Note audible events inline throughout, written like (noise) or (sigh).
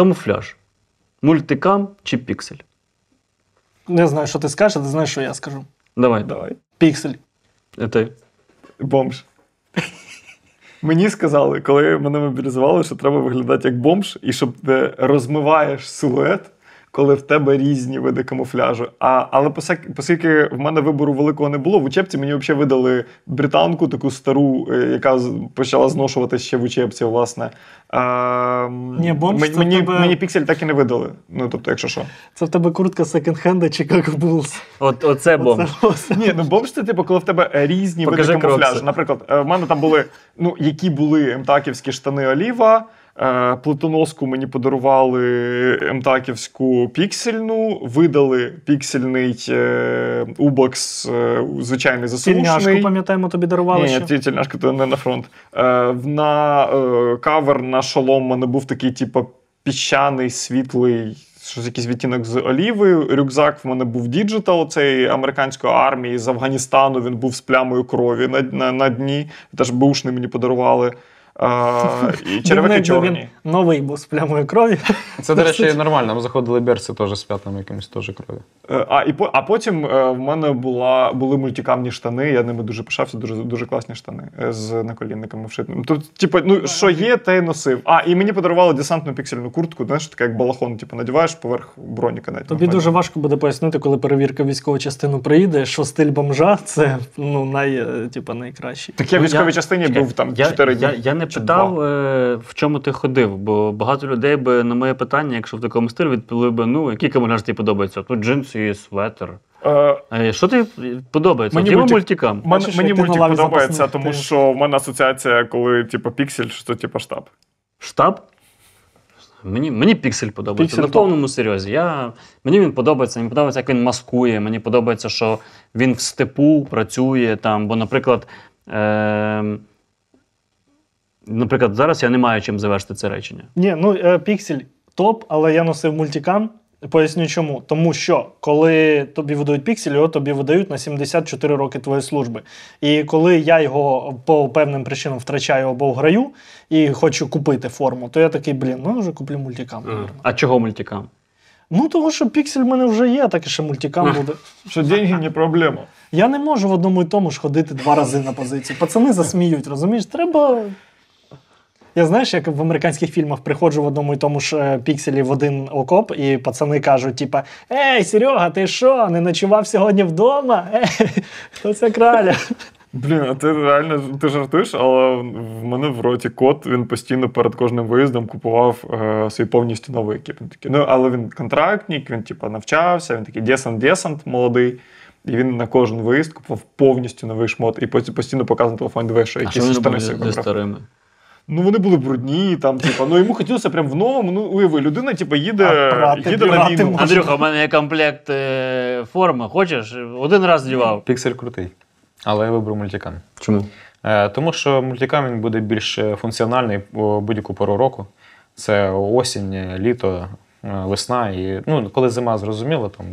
Камуфляж. Мультикам чи піксель? Не знаю, що ти скажеш, а ти знаєш, що я скажу. Давай. Давай. Піксель. Е, Ти. Бомж. Мені сказали, коли мене мобілізували, що треба виглядати як бомж, і щоб ти розмиваєш силует, коли в тебе різні види камуфляжу. А, але оскільки в мене вибору великого не було, в учебці мені взагалі видали британку, таку стару, е, яка почала зношувати ще в учебці, власне. А, Ні, бомж мені, мені, тебе- мені піксель так і не видали. Ну, тобто, якщо що. Це в тебе куртка секонд-хенда чи як Bulls. От, оце бомж. Оце- Ні, ну бомж це типу, коли в тебе е, різні Покажи види камуфляжу. Наприклад, е, в мене там були, ну, які були МТАКівські штани Оліва. Е, Плитоноску мені подарували МТАКівську піксельну, видали піксельний е, убокс, е, звичайний Тільняшку, пам'ятаємо, тобі дарували Ні, ще. ні, ті- тільняшка то не на фронт. Е, на кавер на шолом мене був такий, типу, піщаний, світлий, щось якийсь відтінок з олівою. Рюкзак в мене був digital, цей американської армії з Афганістану. Він був з плямою крові на, на, на дні. Теж бушний мені подарували. І черевики чорні. Він новий був з плямою крові. Це, до речі, нормально. Ми заходили берці теж з п'ятнами якимось теж крові. Е, А, і а потім е, в мене була, були мультикамні штани, я ними дуже пишався, дуже, дуже класні штани е, з наколінниками вшитими. Тут, типу, ну, що є, те й носив. А, і мені подарували десантну піксельну куртку, знаєш, така як балахон, типу, надіваєш поверх броніка. Навіть Тобі нормально. дуже важко буде пояснити, коли перевірка військової частини приїде, що стиль бомжа це ну, най, типу, найкращий. Так я в Ну, військовій частині був там 4 дні. Я, я не чи питав, два. е, в чому ти ходив, бо багато людей би на моє питання, якщо в такому стилі, відповіли би, ну, який камуфляж тобі подобається? Тут джинси і светер. Е, Е, Що тобі подобається? Мені Мені мультик- мультикам. Мені на мультик подобається, запасних, тому ти- що в мене асоціація, коли типу піксель, що це типу штаб. Штаб? Мені, мені піксель подобається. Піксель на повному серйозі. Я, мені він подобається, мені подобається, як він маскує. Мені подобається, що він в степу працює там. Бо, наприклад, е, наприклад, зараз я не маю чим завершити це речення. Ні, ну піксель топ, але я носив мультикам. Поясню чому. Тому що коли тобі видають піксель, його тобі видають на 74 роки твоєї служби. І коли я його по певним причинам втрачаю або граю і хочу купити форму, то я такий, блін, ну я вже куплю мультикам. А чого мультикам? Ну, тому що піксель в мене вже є, так і ще мультикам буде. Що деньги не проблема. Я не можу в одному і тому ж ходити два рази на позицію. Пацани засміють, розумієш? Треба. Я знаєш, як в американських фільмах приходжу в одному і тому ж е, пікселі в один окоп, і пацани кажуть: типа, Ей, Серега, ти що, не ночував сьогодні вдома? (laughs) Ей, хто це краля? Блін, а ти реально ти жартуєш, але в мене в роті кот, він постійно перед кожним виїздом купував е, свій повністю новий екіп. Він такий, ну, але він контрактник, він типу, навчався, він такий десант-десант молодий. І він на кожен виїзд купував повністю новий шмот і постійно показував на телефон, диви, що якісь старими? Ну вони були брудні, там, типу, ну йому хотілося прям в новому. Ну, уяви, людина, типу, їде, прати, їде на війну. можна. Андрюха, у мене є комплект е, форми. Хочеш? Один раз здівав. Піксель крутий. Але я вибрав мультикам. Чому? Е, Тому що мультикам він буде більш е, функціональний у будь-яку пору року. Це осінь, е, літо, е, весна. І, ну, коли зима, зрозуміло, там,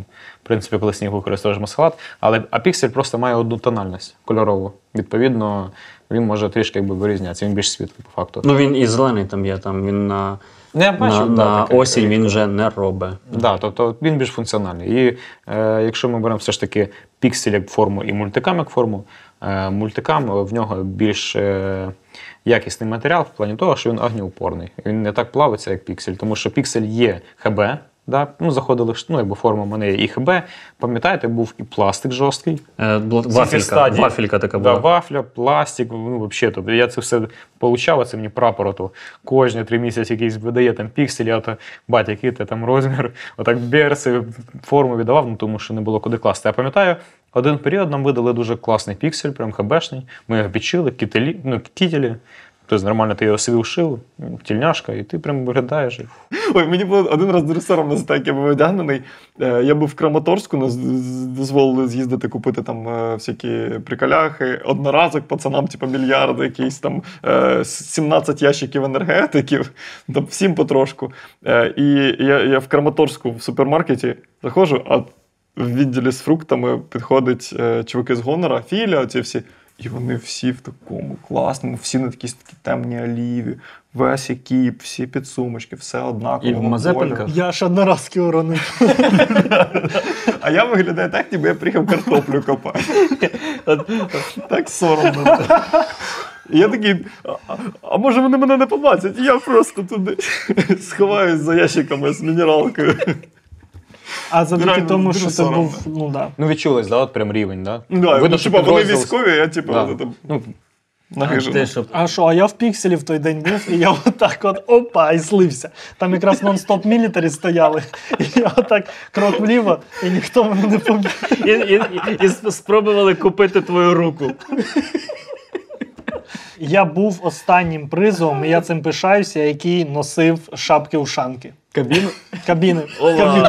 в принципі, коли сніг використовуєш масхалат. Але а піксель просто має одну тональність кольорову. Відповідно, він може трішки якби вирізнятися, він більш світлий по факту. Ну він і зелений там є, там він на, Ну, я на, да, на таке. осінь він вже не робить. Да, тобто він більш функціональний. І е, якщо ми беремо все ж таки піксель як форму і мультикам як форму, е, мультикам в нього більш е, якісний матеріал в плані того, що він огнеупорний. Він не так плавиться, як піксель, тому що піксель є ХБ. Да? Ну, заходили, ну, якби форма мене і ХБ. Пам'ятаєте, був і пластик жорсткий. Е, Вафелька, вафелька така Да, була. вафля, пластик, ну взагалі. Тобто я це все получав, а це мені прапор, ото кожні три місяці якийсь видає там пікселі, а то батя, який ти там розмір, (laughs) отак берси, форму віддавав, ну тому що не було куди класти. Я пам'ятаю, один період нам видали дуже класний піксель, прям хабешний. Ми його підшили, кітелі, ну, кітелі. Тобто нормально ти його собі вшив, тільняшка, і ти прям виглядаєш. Ой, мені було один раз дуже соромно як я був одягнений. Е, Я був в Краматорську, нас дозволили з'їздити купити там е, всякі приколяхи. Одноразок пацанам, типу, мільярди, якісь там е, 17 ящиків енергетиків, (laughs) там всім потрошку. Е, І я, я в Краматорську в супермаркеті заходжу, а в відділі з фруктами підходить е, чуваки з гонора, філя, оці всі. І вони всі в такому класному, всі на якісь такі темні оліві, весь екіп, всі підсумочки, все однаково. І в Мазепинках? Я ж одноразки уронив. (laughs) А я виглядаю так, ніби я приїхав картоплю копати. (laughs) Так соромно. І я такий, а може вони мене не побачать? Я просто туди сховаюсь за ящиками з мінералкою. А завдяки тому, що соромно. був, ну да. Ну, відчулось, да, от прям рівень, да? Да, Видно, ну, що типа, вони підрозділ- військові, а я типу Да. там Ну, А що? А що, а я в пікселі в той день був, і я отак от опа, і слився. Там якраз нон-стоп мілітарі стояли. І я отак крок вліво, і ніхто мене не побіг. І, і, і, і спробували купити твою руку. Я був останнім призовом, і я цим пишаюся, який носив шапки-ушанки. Кабіну? Кабіни. Кабіни.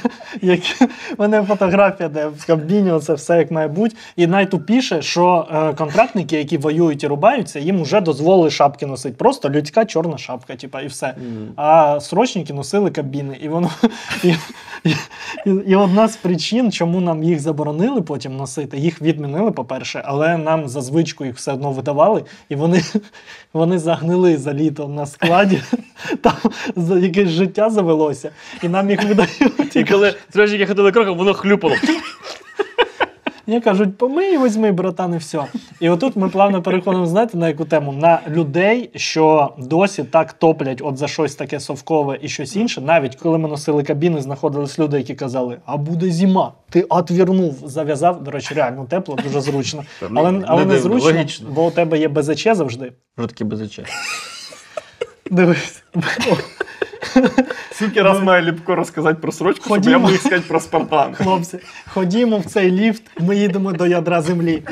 (laughs) Які... Мене фотографія, де в кабіні це все як має бути. І найтупіше, що е, контрактники, які воюють і рубаються, їм вже дозволили шапки носити. Просто людська чорна шапка, типа, і все. А срочники носили кабіни. І воно і, (laughs) і, і, і одна з причин, чому нам їх заборонили потім носити, їх відмінили, по-перше, але нам за звичку їх все одно видавали, і вони, (laughs) вони загнили за літо на складі. Там якесь життя завелося, і нам їх видають. І коли строчники ходили кроком, воно хлюпало. Мені кажуть, помий, візьми, братан, і все. І отут ми плавно переходимо, знаєте, на яку тему? На людей, що досі так топлять от за щось таке совкове і щось інше. Навіть коли ми носили кабіни, знаходились люди, які казали, а буде зима. Ти отвернув, зав'язав. До речі, реально тепло, дуже зручно. (laughs) Та, Але, ну, але не не зручно, логічно. бо у тебе є БЗЧ завжди. Жуткі безоче. Дивись. Скільки раз має Ліпко розказати про срочку, щоб я міг сказати про Спартан. Хлопці, ходімо в цей ліфт, ми їдемо до ядра землі.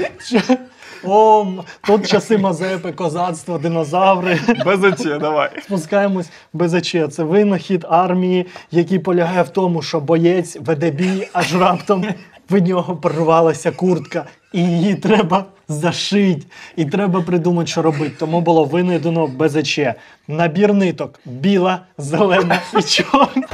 О, тут часи Мазепи, козацтво, динозаври. БЗЧ, давай. Спускаємось БЗЧ. Це винахід армії, який полягає в тому, що боєць веде бій, аж раптом в нього порвалася куртка, і її треба зашити. І треба придумати, що робити. Тому було винайдено БЗЧ. Набір ниток біла, зелена і чорна.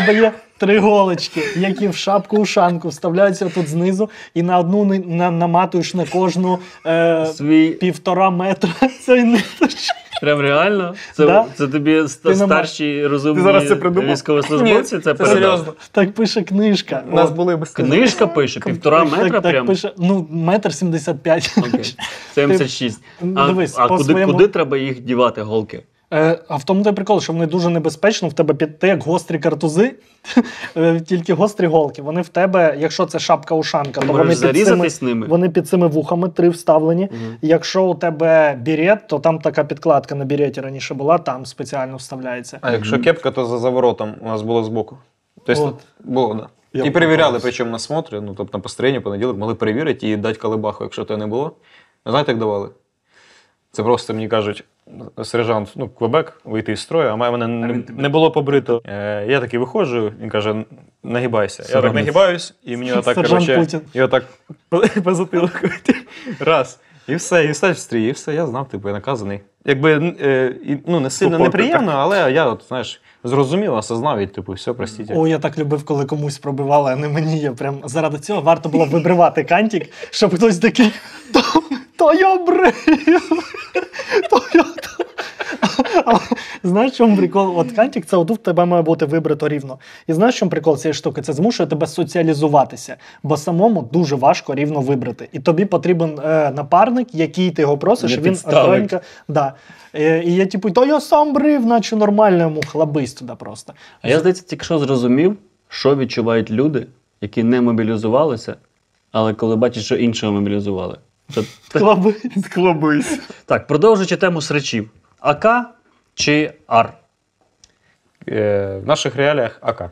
Тебе є три голочки, які в шапку ушанку вставляються тут знизу, і на одну на, наматуєш на кожну е, Свій півтора метра (laughs) цієї ниточки. прям реально? Це, Да. це тобі Ти старші розумні Ти зараз це придумав? військовослужбовці це це серйозно. Так пише книжка. У нас були без Книжка пише, півтора Так, метра так прям. пише, ну, метр сімдесят п'ять. Окей. 76. Ну, А, дивись, а куди, своєму- куди треба їх дівати, голки? Е, а в тому той прикол, що вони дуже небезпечно в тебе під те, як гострі картузи, (laughs) е, тільки гострі голки. Вони в тебе, якщо це шапка ушанка, то вони під, цими, ними. вони під цими вухами три вставлені. Мгм. Якщо у тебе бірет, то там така підкладка на біреті раніше була, там спеціально вставляється. А якщо кепка, то за заворотом у нас було збоку. Тобто От. було, да. Я і перевіряли, причому на смотрі, ну тобто на построєнні понеділок могли перевірити і дати калибаху, якщо того не було. Знаєте, як давали? Це просто мені кажуть, сержант, ну, Квебек, вийти із строю, а мене не, не було побрито. Е, я такий виходжу, він каже: нагибайся. Я так нагибаюсь, і мені отак, Путін. і отак по, (laughs) по затилку. Раз. І все, і стать в стрій, і все, я знав, типу, я наказаний. Якби е, ну, не сильно Тупо неприємно, але я, от, знаєш, зрозумів, осознав і, типу, все, простіть. О, я так любив, коли комусь пробивали, а не мені. Я прям заради цього варто було вибривати кантик, щоб хтось такий. (laughs) То, я брив! То я знаєш, чому прикол? От кантик, це отут в тебе має бути вибрито рівно. І знаєш, чому прикол цієї штуки? Це змушує тебе соціалізуватися, бо самому дуже важко рівно вибрати. І тобі потрібен е, напарник, який ти його просиш, він підставить. Да. Е, і я типу, то я сам брив, наче нормально йому хлабись туди просто. А я, здається, тільки що зрозумів, що відчувають люди, які не мобілізувалися, але коли бачать, що іншого мобілізували. Склобись. Так, продовжуючи тему сречів. АК чи АР? Е, в наших реаліях АК.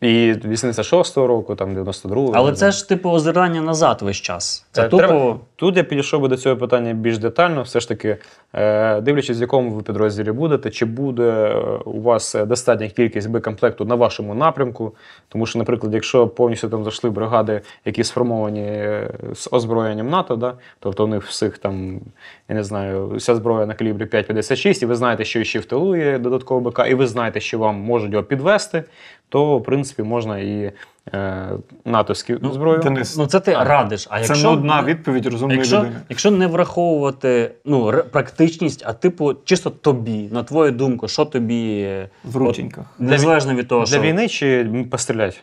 І 86-го року, там 92-го. Але це ж типу озирання назад весь час. Це Е, тупо. треба- Тут я підійшов би до цього питання більш детально. Все ж таки, е, дивлячись, в якому ви підрозділі будете, чи буде е, у вас достатня кількість боєкомплекту на вашому напрямку. Тому що, наприклад, якщо повністю там зайшли бригади, які сформовані з озброєнням НАТО, да, тобто у них всіх там, я не знаю, вся зброя на калібрі 5,56, і ви знаєте, що ще в тилу є додатково БК, і ви знаєте, що вам можуть його підвести, то в принципі можна і е, натовську Ну, зброю. Денис, Ну це ти А, радиш. А це якщо нудна відповідь розумної Якщо, людини. якщо не враховувати ну, практичність, а типу чисто тобі, на твою думку, що тобі е, В рутіньках. незалежно від того, Для що війни чи постріляти?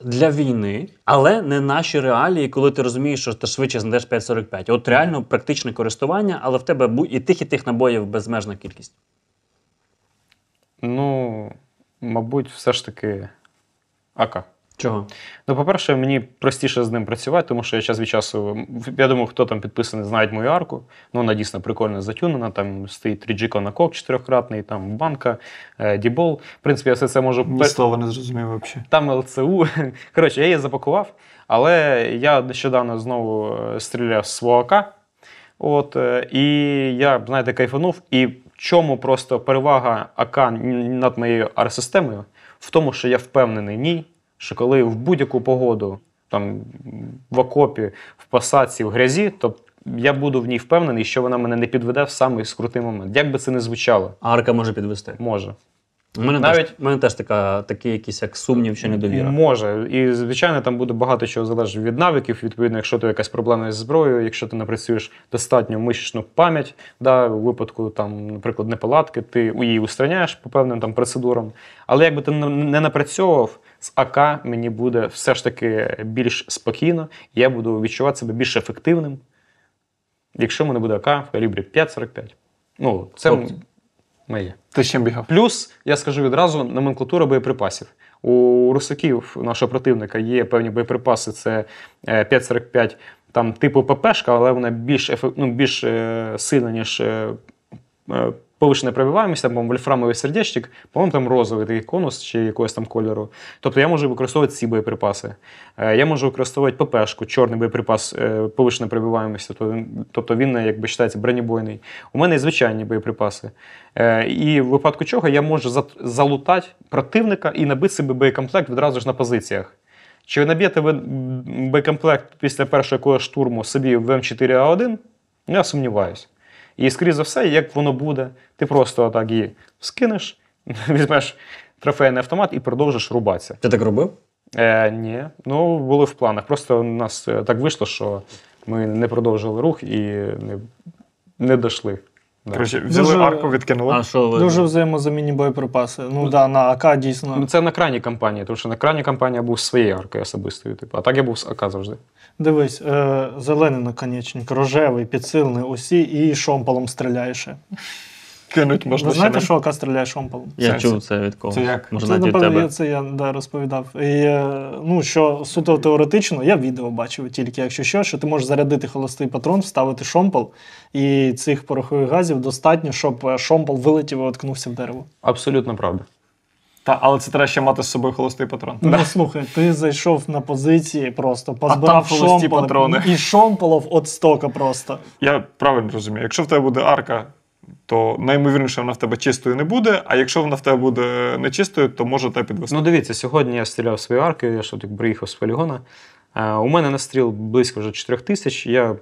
для війни, але не наші реалії, коли ти розумієш, що ти швидше знайдеш 5,45. От реально практичне користування, але в тебе і тих, і тих набоїв безмежна кількість. Ну, мабуть, все ж таки АК. Чого? Ну, по-перше, мені простіше з ним працювати, тому що я час від часу. Я думаю, хто там підписаний, знають мою арку. Ну, вона дійсно прикольно затюнена. Там стоїть 3G на кок чотирьохкратний, там банка, е, дібол. В принципі, я все це можу Ні слова не зрозумів взагалі. Там ЛЦУ. (laughs) Коротше, я її запакував, але я нещодавно знову е, стріляв з свого АК. От, е, і я, знаєте, кайфанув. І чому просто перевага АК над моєю ар-системою? В тому, що я впевнений ній, що коли в будь-яку погоду, там в окопі, в пасаці, в грязі, то я буду в ній впевнений, що вона мене не підведе в самий скрутий момент. Як би це не звучало, Арка може підвести. може. У мене, Навіть- теж, у мене теж така, такий якийсь як сумнів чи недовіра. Може. І, звичайно, там буде багато чого залежить від навиків. Відповідно, якщо ти якась проблема зі зброєю, якщо ти напрацюєш достатньо мишечну пам'ять, да, у випадку, там, наприклад, неполадки, ти її устраняєш по певним там процедурам. Але якби ти не напрацьовував, з АК мені буде все ж таки більш спокійно, я буду відчувати себе більш ефективним, якщо в мене буде АК в калібрі 5,45. Ну, це Тобто? Моє. Ти з чим бігав? Плюс, я скажу відразу, номенклатура боєприпасів. У русаків нашого противника є певні боєприпаси, це е, 5,45 там типу ППшка, але вона більш, ну, більш е, сильна, ніж е, е, повишена пробиваємость, там вольфрамовий сердечник, по-моєму, там розовий такий конус чи якогось там кольору. Тобто я можу використовувати ці боєприпаси. Е, Я можу використовувати ППшку, чорний боєприпас, е, повишена пробиваємость, тобто він, е, якби вважається бронебойний. У мене є звичайні боєприпаси. І в випадку чого я можу залутати противника і набити собі боєкомплект відразу ж на позиціях. Чи ви наб'єте ви боєкомплект після першого штурму собі в М4А1? Ну, Я сумніваюся. І, скоріш за все, як воно буде, ти просто так її скинеш, (laughs) візьмеш трофейний автомат і продовжиш рубатися. Ти так робив? Е, ні, ну були в планах. Просто у нас е, так вийшло, що ми не продовжили рух і не, не дійшли. Да. Коротше, взяли Дуже- арку, відкинули. А що ви? Дуже взаємозамінні боєприпаси. Ну так, да, на АК дійсно. Ну, це на крайній кампанії, тому що на крайній кампанії я був своєю аркою особистою, типу, а так я був з АК завжди. Дивись, е, зелений наконечник, рожевий, підсилений, усі і шомполом стріляєш. ще. Кинуть можна Ви знаєте, що АК стріляє шомполом? Я Сенсі. чув це від кого. Це як? Може, Це, напевно, тебе. я, це я да, розповідав. І, е, ну, що суто теоретично, я відео бачив тільки, якщо що, що ти можеш зарядити холостий патрон, вставити шомпол, і цих порохових газів достатньо, щоб е, шомпол вилетів і воткнувся в дерево. Абсолютно правда. Та, але це треба ще мати з собою холостий патрон. Ну слухай, ти зайшов на позиції, просто позбирав там холості шомпол, патрони. і шомполов от стока просто. Я правильно розумію. Якщо в тебе буде арка, то наймовірніше вона в тебе чистою не буде, а якщо вона в тебе буде нечистою, то може тебе підвести. Ну, дивіться, сьогодні я стріляв свої арки, я що приїхав з полігона. Е, У мене настріл близько вже 4 тисяч. Я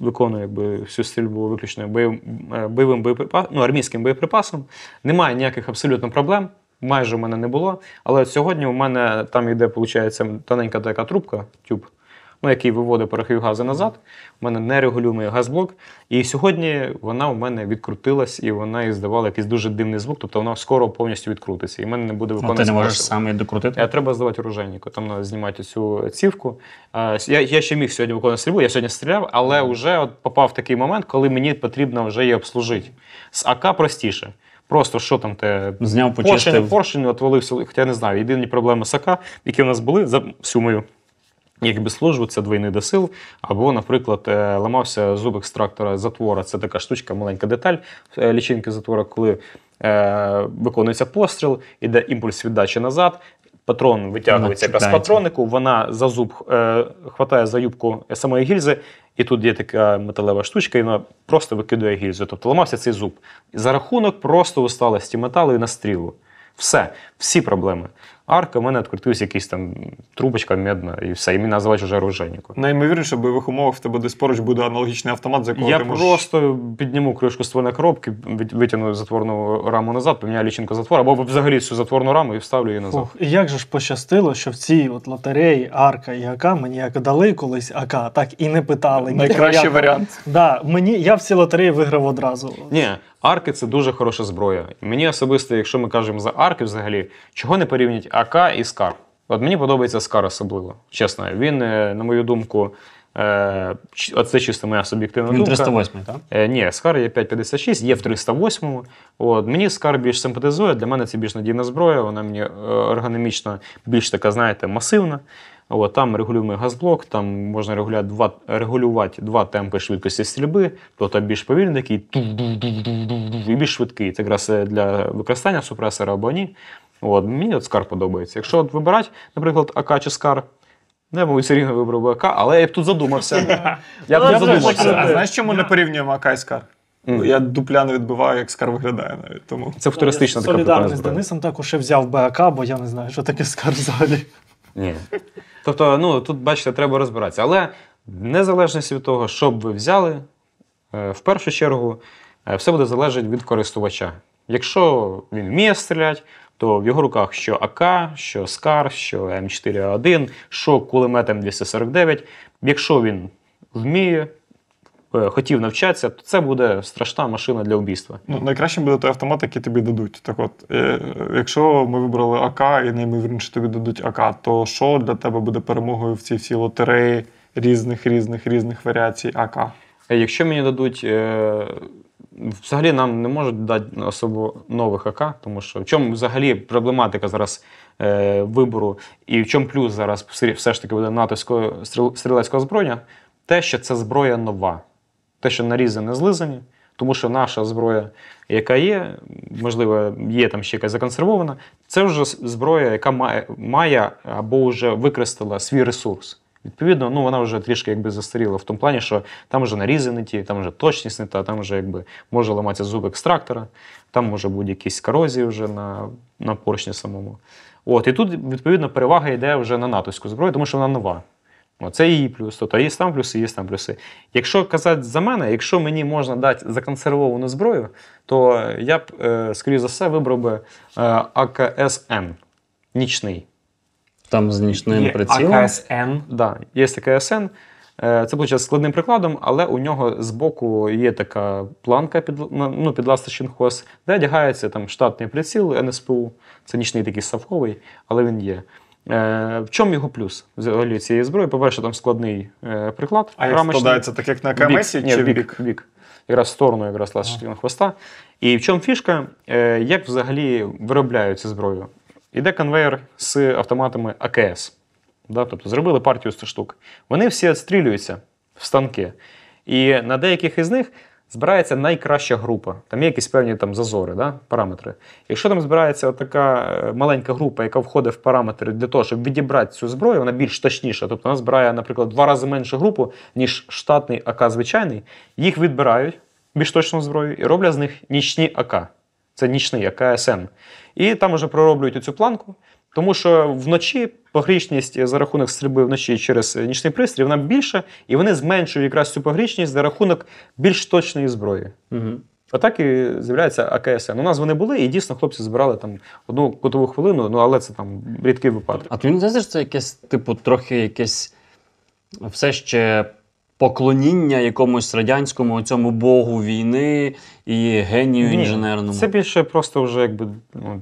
виконую якби, всю стрільбу виключно е, бойовим боєприпасом, ну, армійським боєприпасом. Немає ніяких абсолютно проблем. Майже у мене не було. Але сьогодні у мене там йде, виходить, тоненька така трубка, тюб, ну, який виводить порохові гази назад. У мене нерегулюємий газблок. І сьогодні вона у мене відкрутилась, і вона іздавала якийсь дуже дивний звук, тобто вона скоро повністю відкрутиться. І в мене не буде Ну, виконувати. ти не можеш сам її докрутити. Е, Треба здавати оружейнику, там треба знімати цю цівку. Е, Я, я ще міг сьогодні виконувати стрільбу, я сьогодні стріляв, але вже от попав в такий момент, коли мені потрібно вже її обслужити. З АК простіше. Просто що там те Зняв, поршень, почистив. поршень отвалився, хоча я не знаю. Єдині проблеми з АК, які в нас були за всю мою якби службу, це двойний досил. Або, наприклад, е, ламався зуб екстрактора затвора. Це така штучка, маленька деталь е, лічинки затвора, коли е, виконується постріл, іде імпульс віддачі назад. Патрон витягується якраз патроннику, вона за зуб е, хватає за юбку самої гільзи, і тут є така металева штучка, і вона просто викидує гільзу. Тобто ламався цей зуб. І за рахунок просто усталості металу і настрілу. Все, всі проблеми. Арка, в мене відкрутився якийсь там трубочка медна, і все, і мене називають вже оружейником. Найімовірніше, в бойових умовах в тебе десь поруч буде аналогічний автомат, з якого Я ти можеш... просто підніму кришку ствольної коробки, вит- витягну затворну раму назад, поміняю лічинку затвор, або взагалі цю затворну раму і вставлю її назад. Фух, і як же ж пощастило, що в цій от лотереї Арка і АК мені як дали колись АК, так і не питали. Найкращий варіант. Да, мені, я в цій лотереї виграв одразу. Ні, арки це дуже хороша зброя. Мені особисто, якщо ми кажемо за арки взагалі, чого не порівнять АК і Скар? От мені подобається Скар особливо, чесно. Він, е, на мою думку, е, це чисто моя суб'єктивна Він думка. 308, так? Е, ні, Скар є 556, є в 308. От, мені Скар більш симпатизує, для мене це більш надійна зброя, вона мені ергономічно більш така, знаєте, масивна. От, там регулюємо газблок, там можна регулювати два, регулювати два темпи швидкості стрільби, тобто більш повільний такий і більш швидкий. Це якраз е, для використання супресора або ні. От, мені от Скар подобається. Якщо от вибирати, наприклад, АК чи Скар, ну, я, мабуть, все рівно вибрав би АК, але я б тут задумався. (laughs) Я б Ну, тут задумався. А знаєш, чому не порівнюємо АК і Скар? Мгм. Я дупля не відбиваю, як Скар виглядає навіть. Тому Це футуристична Я така прикольна солідарний з. Денисом також і взяв БАК, бо я не знаю, що таке скар взагалі. Ні. Тобто, ну тут, бачите, треба розбиратися. Але в незалежності від того, що б ви взяли, е, в першу чергу, е, все буде залежати від користувача. Якщо він вміє стріляти, то в його руках що АК, що СКАР, що М4А1, що кулемет М249. Якщо він вміє, е, хотів навчатися, то це буде страшна машина для вбійства. ну, найкращим буде той автомат, який тобі дадуть. Так от, е, якщо ми вибрали АК і наймовірніше тобі дадуть АК, то що для тебе буде перемогою в цій всій лотереї різних, різних, різних варіацій АК? Е, Якщо мені дадуть. Е, взагалі нам не можуть дати особо нових АК, тому що в чому взагалі проблематика зараз е, вибору, і в чому плюс зараз все- ж таки буде натовського стрілецького зброєння, те, що це зброя нова, те, що нарізи злизані. Тому що наша зброя, яка є, можливо, є там ще якась законсервована, це вже зброя, яка має, має або вже використала свій ресурс. Відповідно, ну вона вже трішки якби застаріла в тому плані, що там вже нарізи ті, там вже точність не та, там вже якби може ламатися зуб екстрактора, там може бути якісь корозії вже на, на поршні самому. От, і тут, відповідно, перевага йде вже на натовську зброю, тому що вона нова. Це її плюс. Тобто є там плюси, є там плюси. Якщо казати за мене, якщо мені можна дати законсервовану зброю, то я б, е, скоріш за все, вибрав би е, АКСМ нічний. Там з нічним прицілом. АКСН. Да, є таке СН. Е, Це виходить складним прикладом, але у нього збоку є така планка під, ну, під ласточинхоз, де одягається там штатний приціл НСПУ. Це нічний такий совковий, але він є. Е, в чому його плюс взагалі цієї зброї? По-перше, там складний е, приклад. А як складається, так як на В КМС бік. чи бік, бік? бік. Якраз в сторону якраз ласточкиного хвоста. І в чому фішка? Е, Як взагалі виробляють цю зброю? Іде конвейер з автоматами АКС. Да? Тобто зробили партію 100 штук. Вони всі відстрілюються в станки. І на деяких із них збирається найкраща група. Там є якісь певні там зазори, да? параметри. Якщо там збирається така е, маленька група, яка входить в параметри для того, щоб відібрати цю зброю, вона більш точніша. Тобто вона збирає, наприклад, два рази меншу групу, ніж штатний АК звичайний, їх відбирають більш точну зброю і роблять з них нічні АК. Це нічний АКСН. І там вже пророблюють цю планку. Тому що вночі погрічність за рахунок стрільби вночі через нічний пристрій вона більша, і вони зменшують якраз цю погрічність за рахунок більш точної зброї. Угу. Отак і з'являється АКСН. У нас вони були, і дійсно хлопці збирали там одну кутову хвилину, ну але це там рідкий випадок. А тобі не що це якесь, типу, трохи якесь все ще поклоніння якомусь радянському цьому богу війни і генію Ні, інженерному? Це більше просто вже якби. Ну,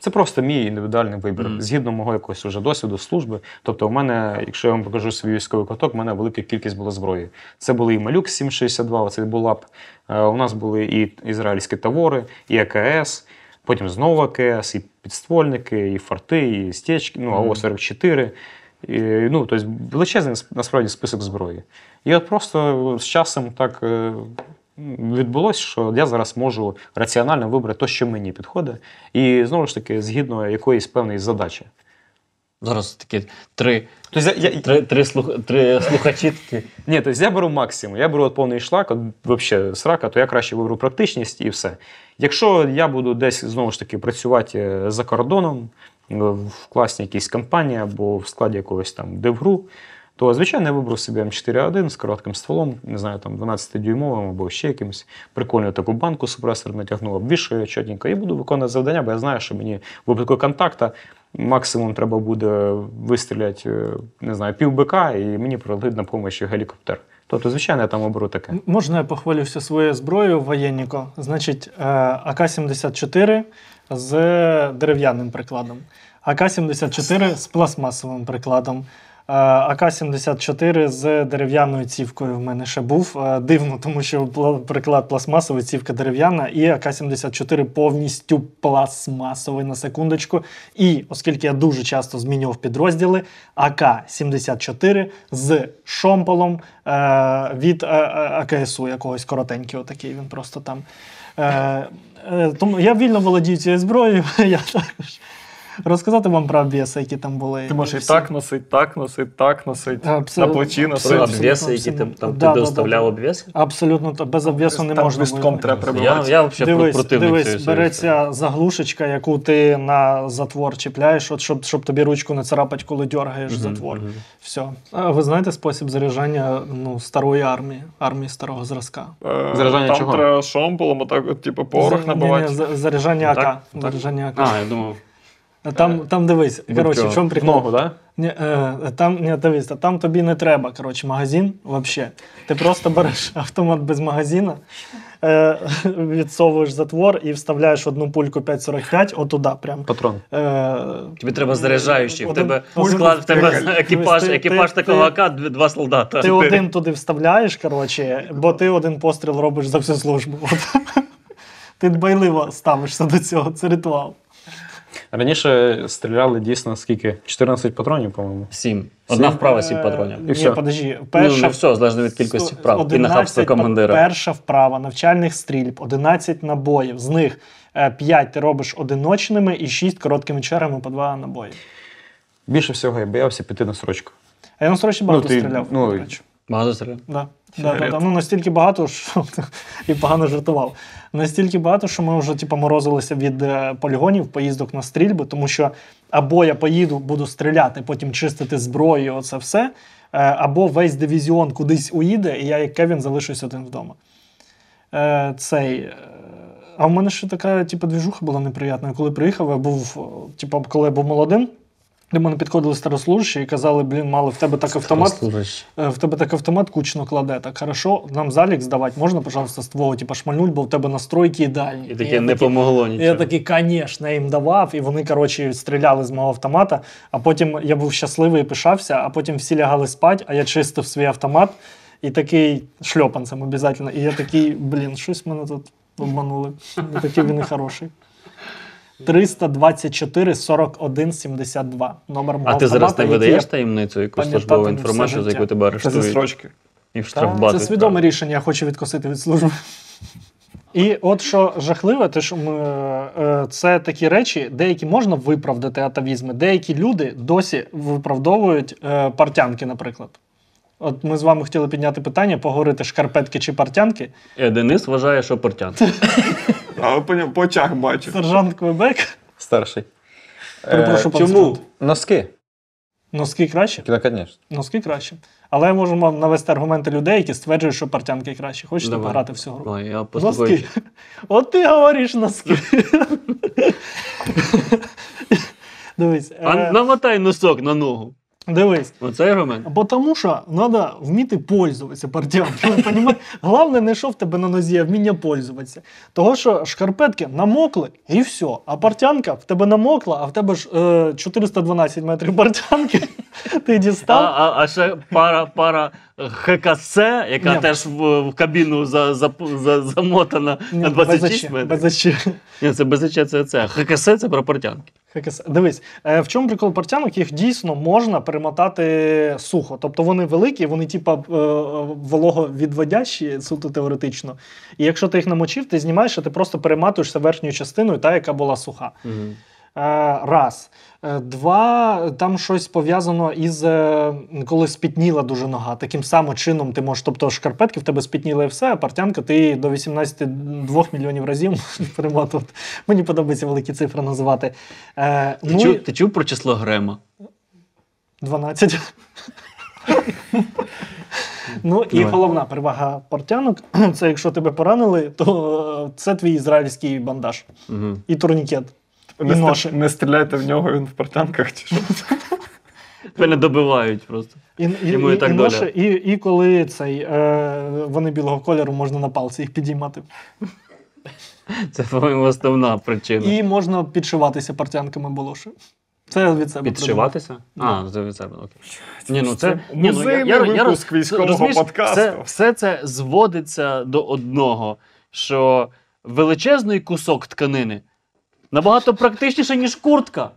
це просто мій індивідуальний вибір, Мгм. згідно мого якогось уже досвіду служби. Тобто, у мене, якщо я вам покажу свій військовий квиток, у мене велика кількість була зброї. Це були і Малюк 762, це Булап. Е, У нас були і ізраїльські тавори, і АКС, потім знову АКС, і підствольники, і форти, і стечки, ну, Мгм. АО-44. І, ну, тобто величезний насправді список зброї. І от просто з часом так е, відбулось, що я зараз можу раціонально вибрати те, що мені підходить, і знову ж таки, згідно якоїсь певної задачі. Зараз такі три, Тобто я, я, три, три, слух, три слухачі такі. ні, тобто я беру максимум, я беру от повний шлак, от взагалі срака, то я краще виберу практичність і все. Якщо я буду десь знову ж таки працювати е, за кордоном, в класній якійсь компанії або в складі якогось там девгру, то звичайно я вибрав собі М4А1 з коротким стволом, не знаю, там 12-дюймовим або ще якимось. Прикольну таку банку супресор натягнув, обвішую чотенько і буду виконувати завдання, бо я знаю, що мені в випадку контакта максимум треба буде вистріляти, е, не знаю, пів бика, і мені прилетить на допомогу гелікоптер. Тобто, звичайно, я там оберу таке. Можна я похвалю всю свою зброю воєнніко? Значить, е, АК-74 з дерев'яним прикладом, АК-74 з пластмасовим прикладом. е, АК-74 з дерев'яною цівкою в мене ще був. Е, Дивно, тому що приклад пластмасовий, цівка дерев'яна, і АК-74 повністю пластмасовий на секундочку. І оскільки я дуже часто змінював підрозділи, АК-74 з шомполом е, від АКСУ якогось коротенький, отакий він просто там. Е, тому я вільно володію цією зброєю. (laughs) Я також розказати вам про обвіси, які там були. Ти можеш і Всі. так носити, так носити, так носити, Абсолютно. на плечі носити. Абсолютно, обвіси, які ти там Да, тобі да, доставляв да. обвіс? Абсолютно, то без обвісу не можна. листком воювати. треба Я, я взагалі Дивись, противник дивись, всієї береться заглушечка, яку ти на затвор чіпляєш, от щоб, щоб тобі ручку не царапать, коли дергаєш Мгм, затвор. мгм. Все. А ви знаєте спосіб заряджання ну, старої армії, армії старого зразка? Е, Заряджання Там чого? треба шомполом, отак, от, типу, порох набивати. Заряджання АК. Заряджання АК. А, я думав. Там, там дивись, коротше, в чому прикол? ногу, так? Ні, е, там, ні, дивись, там тобі не треба, коротше, магазин взагалі. Ти просто береш (laughs) автомат без магазина, е, (laughs) відсовуєш затвор і вставляєш одну пульку 5,45 отуда прям. Патрон. Е, Тобі треба заряджаючий. В тебе один- склад, в тебе (laughs) екіпаж, ти- екіпаж ти- такого ти- АК, два солдата. ти один туди вставляєш, коротше, бо ти один постріл робиш за всю службу. От. Ти дбайливо ставишся до цього, це ритуал. Раніше стріляли дійсно скільки? 14 патронів, по-моєму. Сім. Одна вправа, сім патронів. Е, І Ні, все. подожди, Ну, перша, не все, залежно від кількості вправ. І 11 нахабства командира. Перша вправа навчальних стрільб, 11 набоїв. З них 5 ти робиш одиночними і 6 короткими чергами по 2 набої. Більше всього я боявся піти на строчку. А я на строчі багато Ну, ти- стріляв. ну. Багато стріляв. Да. Да, да, да. Ну, настільки багато, що (laughs) і погано жартував. Настільки багато, що ми вже типу, морозилися від е, полігонів, поїздок на стрільби, тому що або я поїду, буду стріляти, потім чистити зброю, оце все, е, або весь дивізіон кудись уїде, і я, як Кевін, залишусь один вдома. Е, Цей. А в мене ще така, типу, двіжуха була неприятна. Коли приїхав, я був, типу, коли я був молодим, до мене підходили старослужащі і казали: блін, мало в тебе так автомат. Е, В тебе так автомат кучно кладе. Так хорошо, нам залік здавати можна, пожалуйста, з твого типу, шмальнуть, бо в тебе настройки ідеальні. І я таке не такий- помогло Я такий, звісно, я їм давав, і вони, коротше, стріляли з мого автомата. А потім я був щасливий і пишався, а потім всі лягали спати, а я чистив свій автомат і такий шльопанцем обов'язково. І я такий, блін, щось мене тут обманули. Не такий він і хороший. 324 41 72. Номер мого А ти зараз не автомата, який видаєш таємницю якусь пам'ятатиму службову все інформацію, за життя. яку тебе Це зі арештують строчки. і Та, штрафбат. Це свідоме рішення, я хочу відкосити від служби. І от що жахливе, те, що ми, е, це такі речі, деякі можна виправдати атавізми, деякі люди досі виправдовують е, партянки, наприклад. От ми з вами хотіли підняти питання, поговорити шкарпетки чи партянки. Е, Денис вважає, що портян. (laughs) А по, по очах бачу. Сержант Квебек. Старший. Перепрошую, пан Чому? сержант. Носки. Носки краще? Ну, звісно. Носки краще. Але я можу вам навести аргументи людей, які стверджують, що партянки краще. Хочете Давай. пограти в цю гру? Ой, я Носки. послухаю. (laughs) От ти говориш носки. (laughs) Дивись. А е, намотай носок на ногу. Дивись. Оцей аргумент. Бо тому що треба вміти пользуватися партіям. (laughs) Головне, не що в тебе на нозі, а вміння пользуватися. Того, що шкарпетки намокли і все. А партянка в тебе намокла, а в тебе ж е, 412 метрів партянки. (laughs) Ти А, а, а ще пара, пара ХКС, яка Ні. теж в, в кабіну за, за, за, замотана Ні, на 26 метрів. без. Ні, це без це це. ХКС це про портянки. ХКС. Дивись, е, в чому прикол партянок? Їх дійсно можна перемотати сухо. Тобто вони великі, вони типа е, вологовідводящі, суто теоретично. І якщо ти їх намочив, ти знімаєш, а ти просто перематуєшся верхньою частиною, та, яка була суха. Угу. Раз. Е, Два, там щось пов'язано із е, коли спітніла дуже нога. Таким самим чином ти можеш, тобто шкарпетки в тебе спітніли і все, а партянка ти до 18 мільйонів разів (laughs) можеш перемотувати. Мені подобається великі цифри називати. Е, Ти, ну, чув, і ти чув про число Грема? 12. Ну і головна перевага портянок це якщо тебе поранили, то е, це твій ізраїльський бандаж Угу. і турнікет. І Не, ноші. стр- не стріляйте в нього, він в портянках чи що. Мене добивають просто. І, і, Йому і і, так і, доля. і, і коли цей, е, вони білого кольору, можна на палці їх підіймати. Це, по-моєму, основна причина. І можна підшиватися портянками болоши. Це від себе Підшиватися? А, це від себе, окей. Ні, ну це, Це ні, ну, музейний випуск роз- військового розумієш, подкасту. Це, все це зводиться до одного, що величезний кусок тканини набагато практичніше, ніж куртка.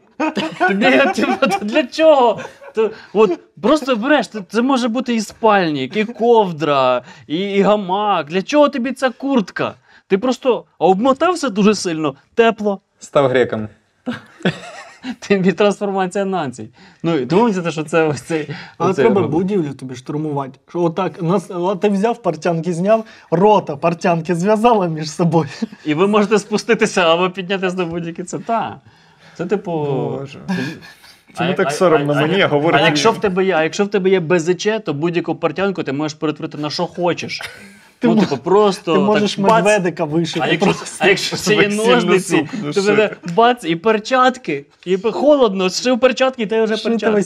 Тобі типу, для чого? То, от, просто береш, це, може бути і спальник, і ковдра, і, і гамак. Для чого тобі ця куртка? Ти просто обмотався дуже сильно, тепло. Став греком. (laughs) Тобі трансформація націй. Ну, і тому що це ось цей. Але оцей треба робот. будівлю тобі штурмувати. Що отак, нас, от ти взяв портянки, зняв, рота портянки зв'язала між собою. (laughs) І ви можете спуститися або піднятися до будь-які це. Та. Це типу. Боже. Чому А- так соромно а- мені а- говорити? А якщо в тебе є, а якщо в тебе є БЗЧ, то будь-яку партянку ти можеш перетворити на що хочеш. Ти ну, типу, просто. Ти можеш так, медведика вишити. А якщо, а якщо це є ножниці, то буде бац, і перчатки, і холодно, зшив перчатки, і ти вже перчатки.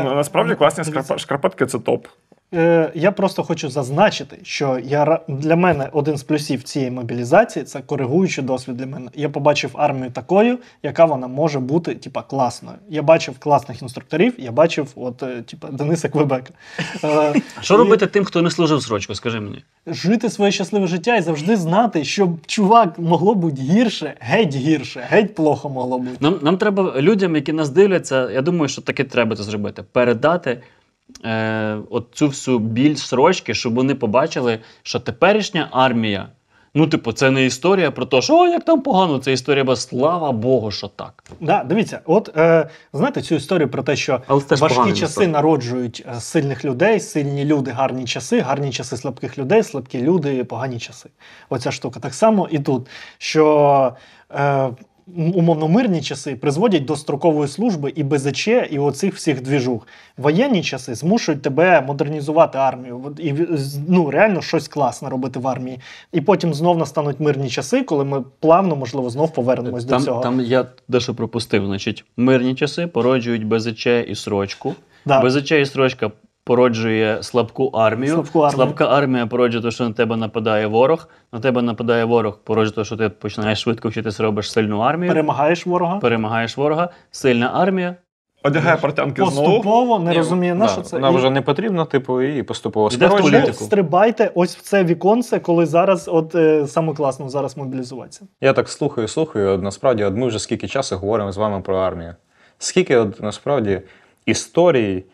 е, Насправді класні дивіться. шкарпетки це топ. Е, Я просто хочу зазначити, що я для мене один з плюсів цієї мобілізації це коригуючий досвід для мене. Я побачив армію такою, яка вона може бути, типа, класною. Я бачив класних інструкторів, я бачив, от, е, типа, Дениса Квебека. Е, Що і робити тим, хто не служив срочку, скажи мені. Жити своє щасливе життя і завжди знати, що чувак могло бути гірше, геть гірше, геть плохо могло бути. Нам, нам треба людям, які нас дивляться, я думаю, що таке треба це зробити. Передати е, от цю всю біль срочки, щоб вони побачили, що теперішня армія. Ну, типу, це не історія про те, що о, як там погано, це історія, бо слава Богу, що так. Да, дивіться, от е, знаєте цю історію про те, що Але важкі часи настрой. народжують е, сильних людей, сильні люди, гарні часи, гарні часи слабких людей, слабкі люди, погані часи. Оця штука. Так само і тут, що е, умовно мирні часи призводять до строкової служби і БЗЧ, і оцих всіх двіжух. Воєнні часи змушують тебе модернізувати армію і ну, реально щось класне робити в армії. І потім знов настануть мирні часи, коли ми плавно, можливо, знов повернемось Там, до цього. там я дещо пропустив. Значить, мирні часи породжують БЗЧ і срочку. Да. БЗЧ і срочка породжує слабку армію. Слабку армію. Слабка армія породжує те, що на тебе нападає ворог. На тебе нападає ворог, породжує те, що ти починаєш швидко вчитися, робиш сильну армію. Перемагаєш ворога. перемагаєш ворога, сильна армія. Одягає портянки знову. Поступово не розуміє, на Да, що це. Вона І вже не потрібна, типу, і поступово Йде в тому політику. стрибайте ось в це віконце, коли зараз, от е, саме класно зараз мобілізуватися. Я так слухаю, слухаю. От насправді, от ми вже скільки часу говоримо з вами про армію. Скільки от насправді історії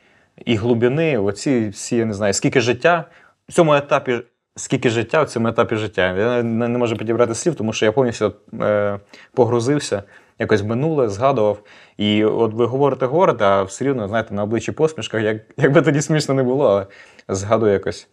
і глибини, оці всі, я не знаю, скільки життя в цьому етапі, скільки життя в цьому етапі життя. Я не, не можу підібрати слів, тому що я повністю е, погрузився, якось минуле, згадував. І от ви говорите, говорите, а все рівно, знаєте, на обличчі посмішка, як, якби тоді смішно не було, але згадую якось.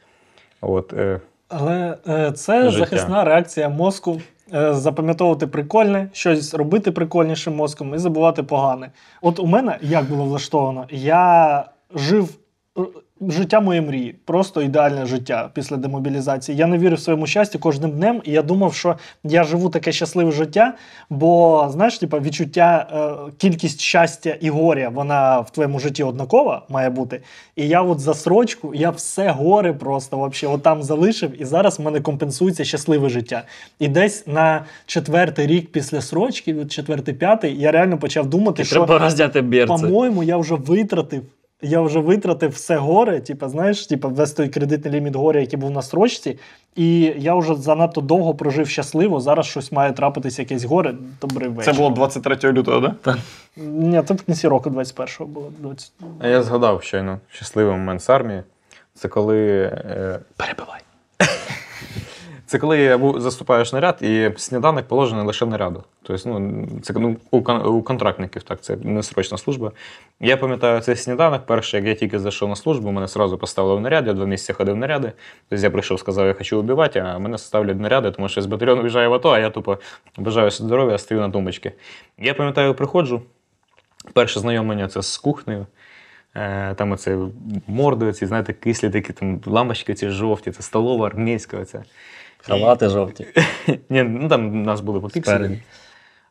От, е, Але е, це Життя. захисна реакція мозку. Е, запам'ятовувати прикольне, щось робити прикольнішим мозком і забувати погане. От у мене як було влаштовано, я жив е, життя моєї мрії, просто ідеальне життя після демобілізації. Я не вірив в своєму щастю кожним днем, і я думав, що я живу таке щасливе життя, бо знаєш, типа відчуття, е, кількість щастя і горя, вона в твоєму житті однакова має бути. І я от за срочку, я все горе просто вообще отам залишив, і зараз в мене компенсується щасливе життя. І десь на четвертий рік після срочки, четвертий, п'ятий, я реально почав думати, І що треба роздяти по-моєму, я вже витратив. Я вже витратив все горе, типа, знаєш, типа, весь той кредитний ліміт горя, який був на строчці, і я вже занадто довго прожив щасливо. Зараз щось має трапитись, якесь горе. Добрий вечір. Це було 23 лютого, так? Ні, це в кінці року 21-го було. 20... А Я згадав щойно щасливий момент з армії. Це коли е, Перебивай. Це коли заступаєш наряд, і сніданок положений лише наряду. Тобто, ну, це ну, у, контрактників, так, це не срочна служба. Я пам'ятаю цей сніданок. Перший, як я тільки зайшов на службу, мене одразу поставили в наряд, я два місяці ходив в наряди. Тобто я прийшов, сказав, я хочу вбивати, а мене ставлять наряди, тому що з батальйону виїжджаю в АТО, а я тупо бажаю здоров'я, стою на тумбочці. Я пам'ятаю, приходжу. Перше знайомлення це з кухнею. Е, Там оце морди, ці, знаєте, кислі такі там лампочки ці жовті, це столова, армійська. Оця. Халати жовті. (laughs) Ні, ну там у нас були по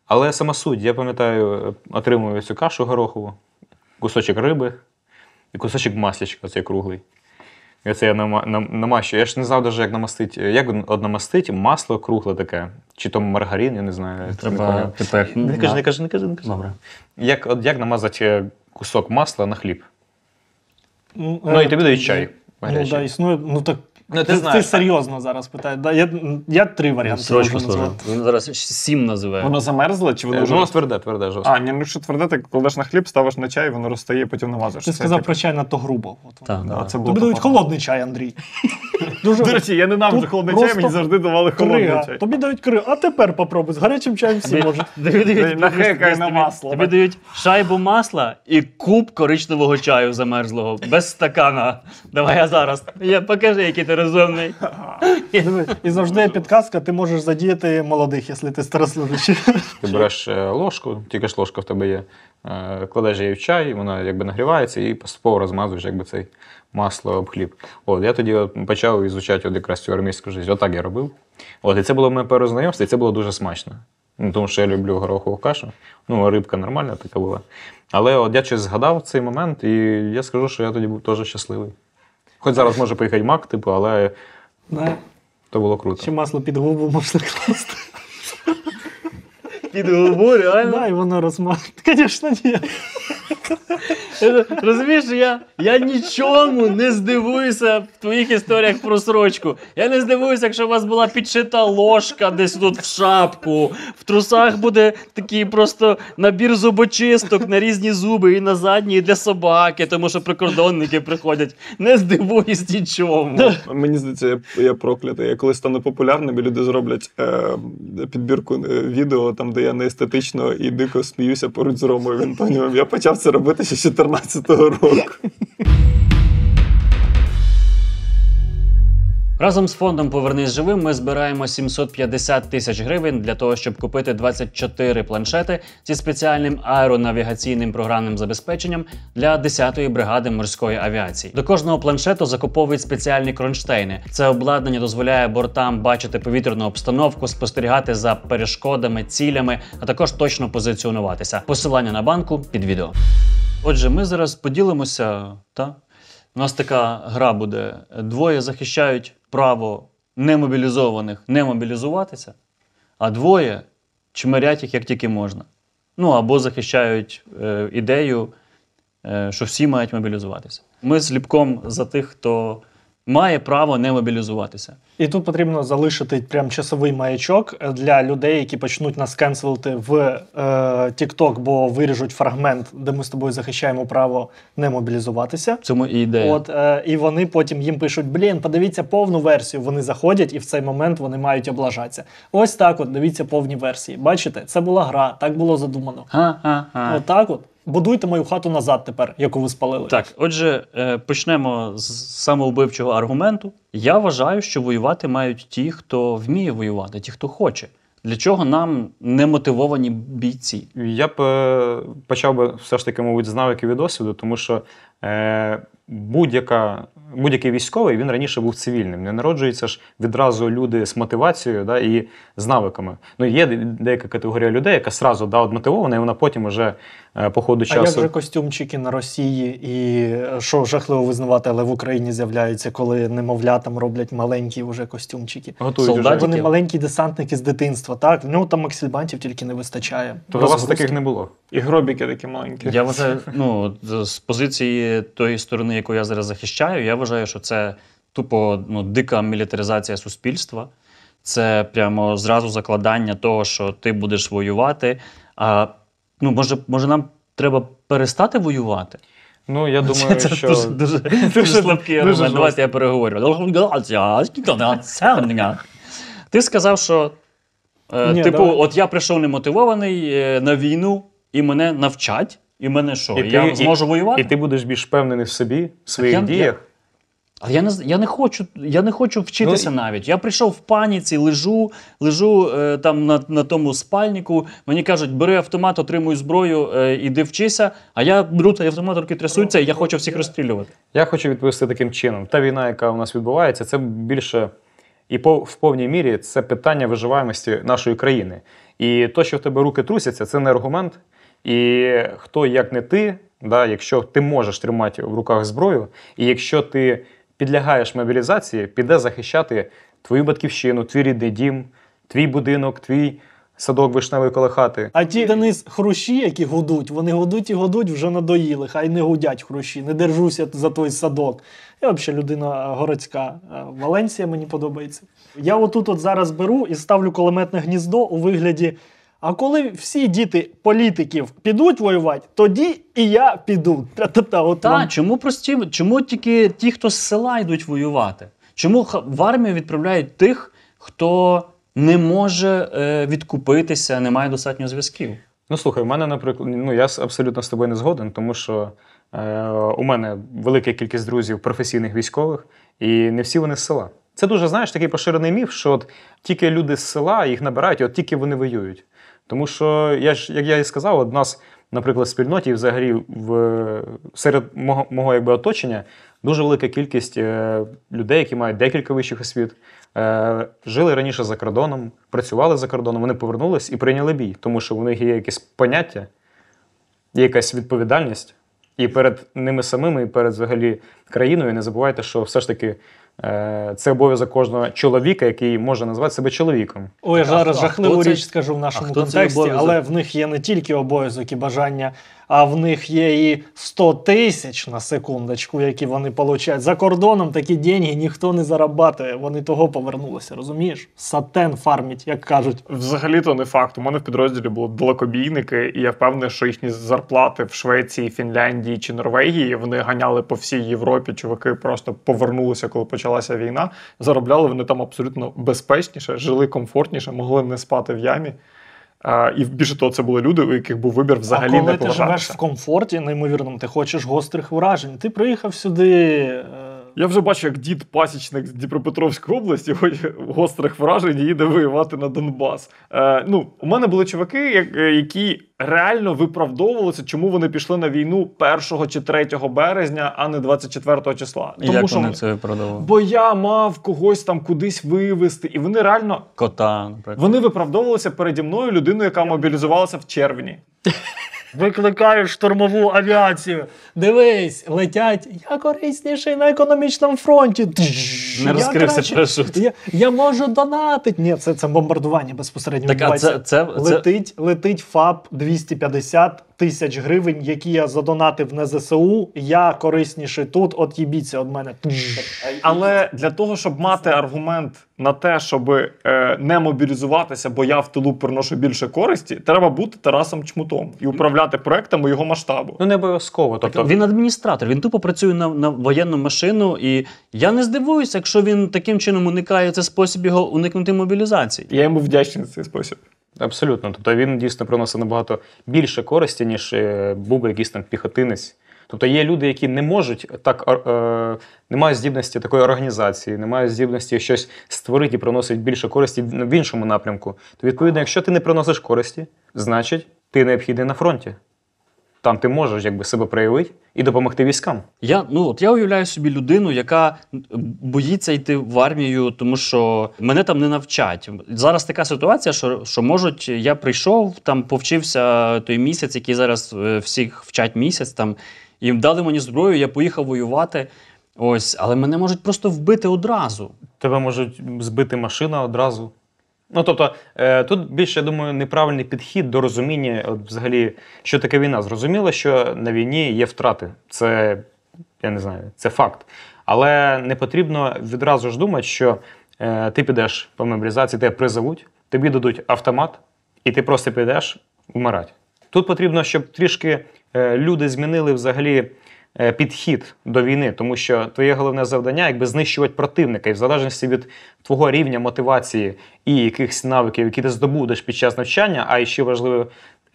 Але сама суть, я пам'ятаю, отримую цю кашу горохову, кусочок риби і кусочок маслячка, цей круглий. І оце я нама- нам- намащую. Я ж не знав навіть, як намастити, як от намастити масло кругле таке, чи то маргарин, я не знаю. не Треба типу. Не кажи, не кажи, не кажи, не кажи. Добре. Як, от, як намазати е, кусок масла на хліб? Ну, Ну і е, тобі дають чай. Ну, да, існує. Ну так. Ну, ти ти, ти, знаєш, так. серйозно зараз питаєш. Да, я, я три варіанти. Срочку можу служу. назвати. Він зараз сім називе. Воно замерзло чи Е, воно ну, вже. Воно тверде, тверде, жорстко. А, ні, ну що тверде, ти кладеш на хліб, ставиш на чай, воно розтає, потім намазуєш. Ти Це сказав типу- про чай надто грубо. От, Так, Да, да. це було Тобі дають холодний чай, Андрій. (laughs) Дуже До речі, я ненавиджу Тут холодний чай, мені просто завжди давали холодний крига. чай. Тобі дають крига. А тепер попробуй. З гарячим чаєм всі можуть. (laughs) Тобі дають- На на масло. Тобі дають шайбу масла і куб коричневого чаю замерзлого, без стакана. Давай я зараз. Я покажи, який ти розумний. Диви, І завжди є підказка, ти можеш задіяти молодих, якщо ти старослужащий. Ти береш е, ложку, тільки ж ложка в тебе є, е, кладеш її в чай, вона якби нагрівається і поступово розмазуєш якби цей масло об хліб. От, я тоді от почав ізучати от якраз цю армійську життя. Отак я робив. От, і це було моє перше знайомство, і це було дуже смачно. Ну, тому що я люблю горохову кашу. Ну, рибка нормальна така була. Але от я щось згадав цей момент, і я скажу, що я тоді був теж щасливий. Хоч зараз може поїхати мак, типу, але Да. то було круто. Чи масло під губу можна класти. Під губу, реально. Да, і воно розмазане. (laughs) Звісно, ні. Розумієш, я, я нічому не здивуюся в твоїх історіях про срочку. Я не здивуюся, якщо у вас була підшита ложка десь тут в шапку. В трусах буде такий просто набір зубочисток на різні зуби і на задні, і для собаки, тому що прикордонники приходять. Не здивуюсь нічому. Мені здається, я, я проклятий. Я коли стану популярним, і люди зроблять е, підбірку е, відео, там, де я неестетично і дико сміюся поруч з Ромою. Він поняв. Я почав це робити ще з 14-го року. Разом з фондом Повернись живим ми збираємо 750 тисяч гривень для того, щоб купити 24 планшети зі спеціальним аеронавігаційним програмним забезпеченням для 10-ї бригади морської авіації. До кожного планшету закуповують спеціальні кронштейни. Це обладнання дозволяє бортам бачити повітряну обстановку, спостерігати за перешкодами, цілями, а також точно позиціонуватися. Посилання на банку під відео. Отже, ми зараз поділимося. Та? У нас така гра буде. Двоє захищають право немобілізованих не мобілізуватися, а двоє чмирять їх як тільки можна. Ну або захищають е, ідею, е, що всі мають мобілізуватися. Ми з Ліпком за тих, хто має право не мобілізуватися. І тут потрібно залишити прям часовий маячок для людей, які почнуть нас кенселити в е, TikTok, бо виріжуть фрагмент, де ми з тобою захищаємо право не мобілізуватися. В цьому і ідея. От е, і вони потім їм пишуть: блін, подивіться повну версію. Вони заходять, і в цей момент вони мають облажатися. Ось так, от дивіться повні версії. Бачите, це була гра, так було задумано. Ха-ха-ха. Отак, от будуйте мою хату назад тепер, яку ви спалили. Так, отже, е, почнемо з самовбивчого аргументу. Я вважаю, що воювати мають ті, хто вміє воювати, ті, хто хоче. Для чого нам немотивовані бійці? Я б е, почав би все ж таки, мабуть, з навиків і досвіду, тому що е, будь-яка, будь-який військовий він раніше був цивільним. Не народжуються ж відразу люди з мотивацією да, і з навиками. Ну, є деяка категорія людей, яка сразу да, от мотивована, і вона потім уже е, по ходу А як же костюмчики на Росії, і е, що жахливо визнавати, але в Україні з'являються, коли немовлятам роблять маленькі вже костюмчики. Готують Солдатики. Вони маленькі десантники з дитинства, так? Нього там максильбантів тільки не вистачає. Тобто у вас таких не було. І гробіки такі маленькі. Я вважаю, ну з позиції тої сторони, яку я зараз захищаю, я вважаю, що це тупо ну, дика мілітаризація суспільства. Це прямо зразу закладання того, що ти будеш воювати. А ну, може, може, нам треба перестати воювати? Ну, я думаю, це що дуже, дуже, (laughs) дуже слабкий аргумент. Давайте я переговорю. Ти сказав, що е, Ні, типу, давай. от я прийшов немотивований е, на війну, і мене навчать, і мене що? І я ти- зможу воювати? І ти будеш більш впевнений в собі, в своїх я- діях. Але я не, я не хочу, я не хочу вчитися Ну, навіть. Я прийшов в паніці, лежу, лежу е, там на, на тому спальнику. Мені кажуть, бери автомат, отримуй зброю, е, іди вчися. А я беру цей автомат, руки трясуться, і я хочу всіх розстрілювати. Я хочу відповісти таким чином. Та війна, яка у нас відбувається, це більше і по, в повній мірі це питання виживаємості нашої країни. І то, що в тебе руки трусяться, це не аргумент. І хто як не ти, да, якщо ти можеш тримати в руках зброю, і якщо ти підлягаєш мобілізації, піде захищати твою батьківщину, твій рідний дім, твій будинок, твій садок вишневий коло хати. А ті Денис хрущі, які гудуть, вони гудуть і гудуть, вже надоїли. Хай не гудять хрущі, не держуся за той садок. Я взагалі людина городська. Е, Валенсія мені подобається. Я отут от зараз беру і ставлю кулеметне гніздо у вигляді. А коли всі діти політиків підуть воювати, тоді і я піду. Та-та-та, от Та вам чому прості, чому тільки ті, хто з села йдуть воювати? Чому ха- в армію відправляють тих, хто не може е, відкупитися, не має достатньо зв'язків? Ну слухай, у мене, наприклад, ну я абсолютно з тобою не згоден, тому що е, у мене велика кількість друзів професійних військових, і не всі вони з села. Це дуже, знаєш, такий поширений міф, що от тільки люди з села їх набирають, і от тільки вони воюють. Тому що, я ж, як я і сказав, от нас, наприклад, в спільноті, взагалі в, серед мого, мого якби, оточення дуже велика кількість е, людей, які мають декілька вищих освіт, е, жили раніше за кордоном, працювали за кордоном, вони повернулись і прийняли бій, тому що у них є якесь поняття, є якась відповідальність. І перед ними самими, і перед взагалі країною. Не забувайте, що все ж таки це обов'язок кожного чоловіка, який може назвати себе чоловіком. Ой, зараз жахливу це- річ скажу в нашому контексті, але в них є не тільки обов'язок і бажання, а в них є і 100 тисяч на секундочку, які вони получають. За кордоном такі деньги ніхто не зарабатує. Вони того повернулися, розумієш? Сатен фармить, як кажуть. Взагалі-то не факт. У мене в підрозділі були далекобійники, і я впевнений, що їхні зарплати в Швеції, Фінляндії чи Норвегії вони ганяли по всій Європі. Чуваки просто повернулися, коли почалася війна. Заробляли вони там абсолютно безпечніше, жили комфортніше, могли не спати в ямі. А, і більше того, це були люди, у яких був вибір взагалі а коли не ти живеш в комфорті, неймовірному, ти хочеш гострих вражень. Ти приїхав сюди. Я вже бачу, як дід пасічник з Дніпропетровської області хоче гострих вражень і їде воювати на Донбас. Е, ну, у мене були чуваки, е, які реально виправдовувалися, чому вони пішли на війну 1 чи 3 березня, а не 24 числа. І як вони це виправдовували? Бо я мав когось там кудись вивезти, і вони реально Кота, наприклад. вони виправдовувалися переді мною людиною, яка мобілізувалася в червні. (laughs) Викликають штурмову авіацію. Дивись, летять. Я корисніший на економічному фронті. Не розкрився краще. парашут. Я, я можу донатити. Ні, це, це бомбардування безпосередньо. Так, а це, це, Летить, це, Летить, летить ФАП 250 тисяч гривень, які я задонатив на ЗСУ. Я корисніший тут, от їбіться від мене. Але для того, щоб мати аргумент на те, щоб е, не мобілізуватися, бо я в тилу приношу більше користі, треба бути Тарасом Чмутом і управляти проектами його масштабу. Ну не обов'язково. Тобто, він адміністратор, він тупо працює на, на воєнну машину, і я не здивуюся, якщо він таким чином уникає це спосіб його уникнути мобілізації. Я йому вдячний за цей спосіб. Абсолютно. Тобто він дійсно приносить набагато більше користі, ніж е, був би якийсь там піхотинець. Тобто є люди, які не можуть так, ор- е, не мають здібності такої організації, не мають здібності щось створити і приносить більше користі в іншому напрямку. То відповідно, якщо ти не приносиш користі, значить ти необхідний на фронті. Там ти можеш якби себе проявити і допомогти військам. Я, ну, от я уявляю собі людину, яка боїться йти в армію, тому що мене там не навчать. Зараз така ситуація, що, що можуть, я прийшов, там повчився той місяць, який зараз е, всіх вчать місяць, там, і дали мені зброю, я поїхав воювати. Ось, але мене можуть просто вбити одразу. Тебе можуть збити машина одразу. Ну, тобто, е, тут більше, я думаю, неправильний підхід до розуміння, от, взагалі, що таке війна. Зрозуміло, що на війні є втрати. Це, я не знаю, це факт. Але не потрібно відразу ж думати, що е, ти підеш по мобілізації, тебе призовуть, тобі дадуть автомат, і ти просто підеш вмирати. Тут потрібно, щоб трішки е, люди змінили взагалі підхід до війни, тому що твоє головне завдання якби знищувати противника, і в залежності від твого рівня мотивації і якихось навиків, які ти здобудеш під час навчання, а ще важливо.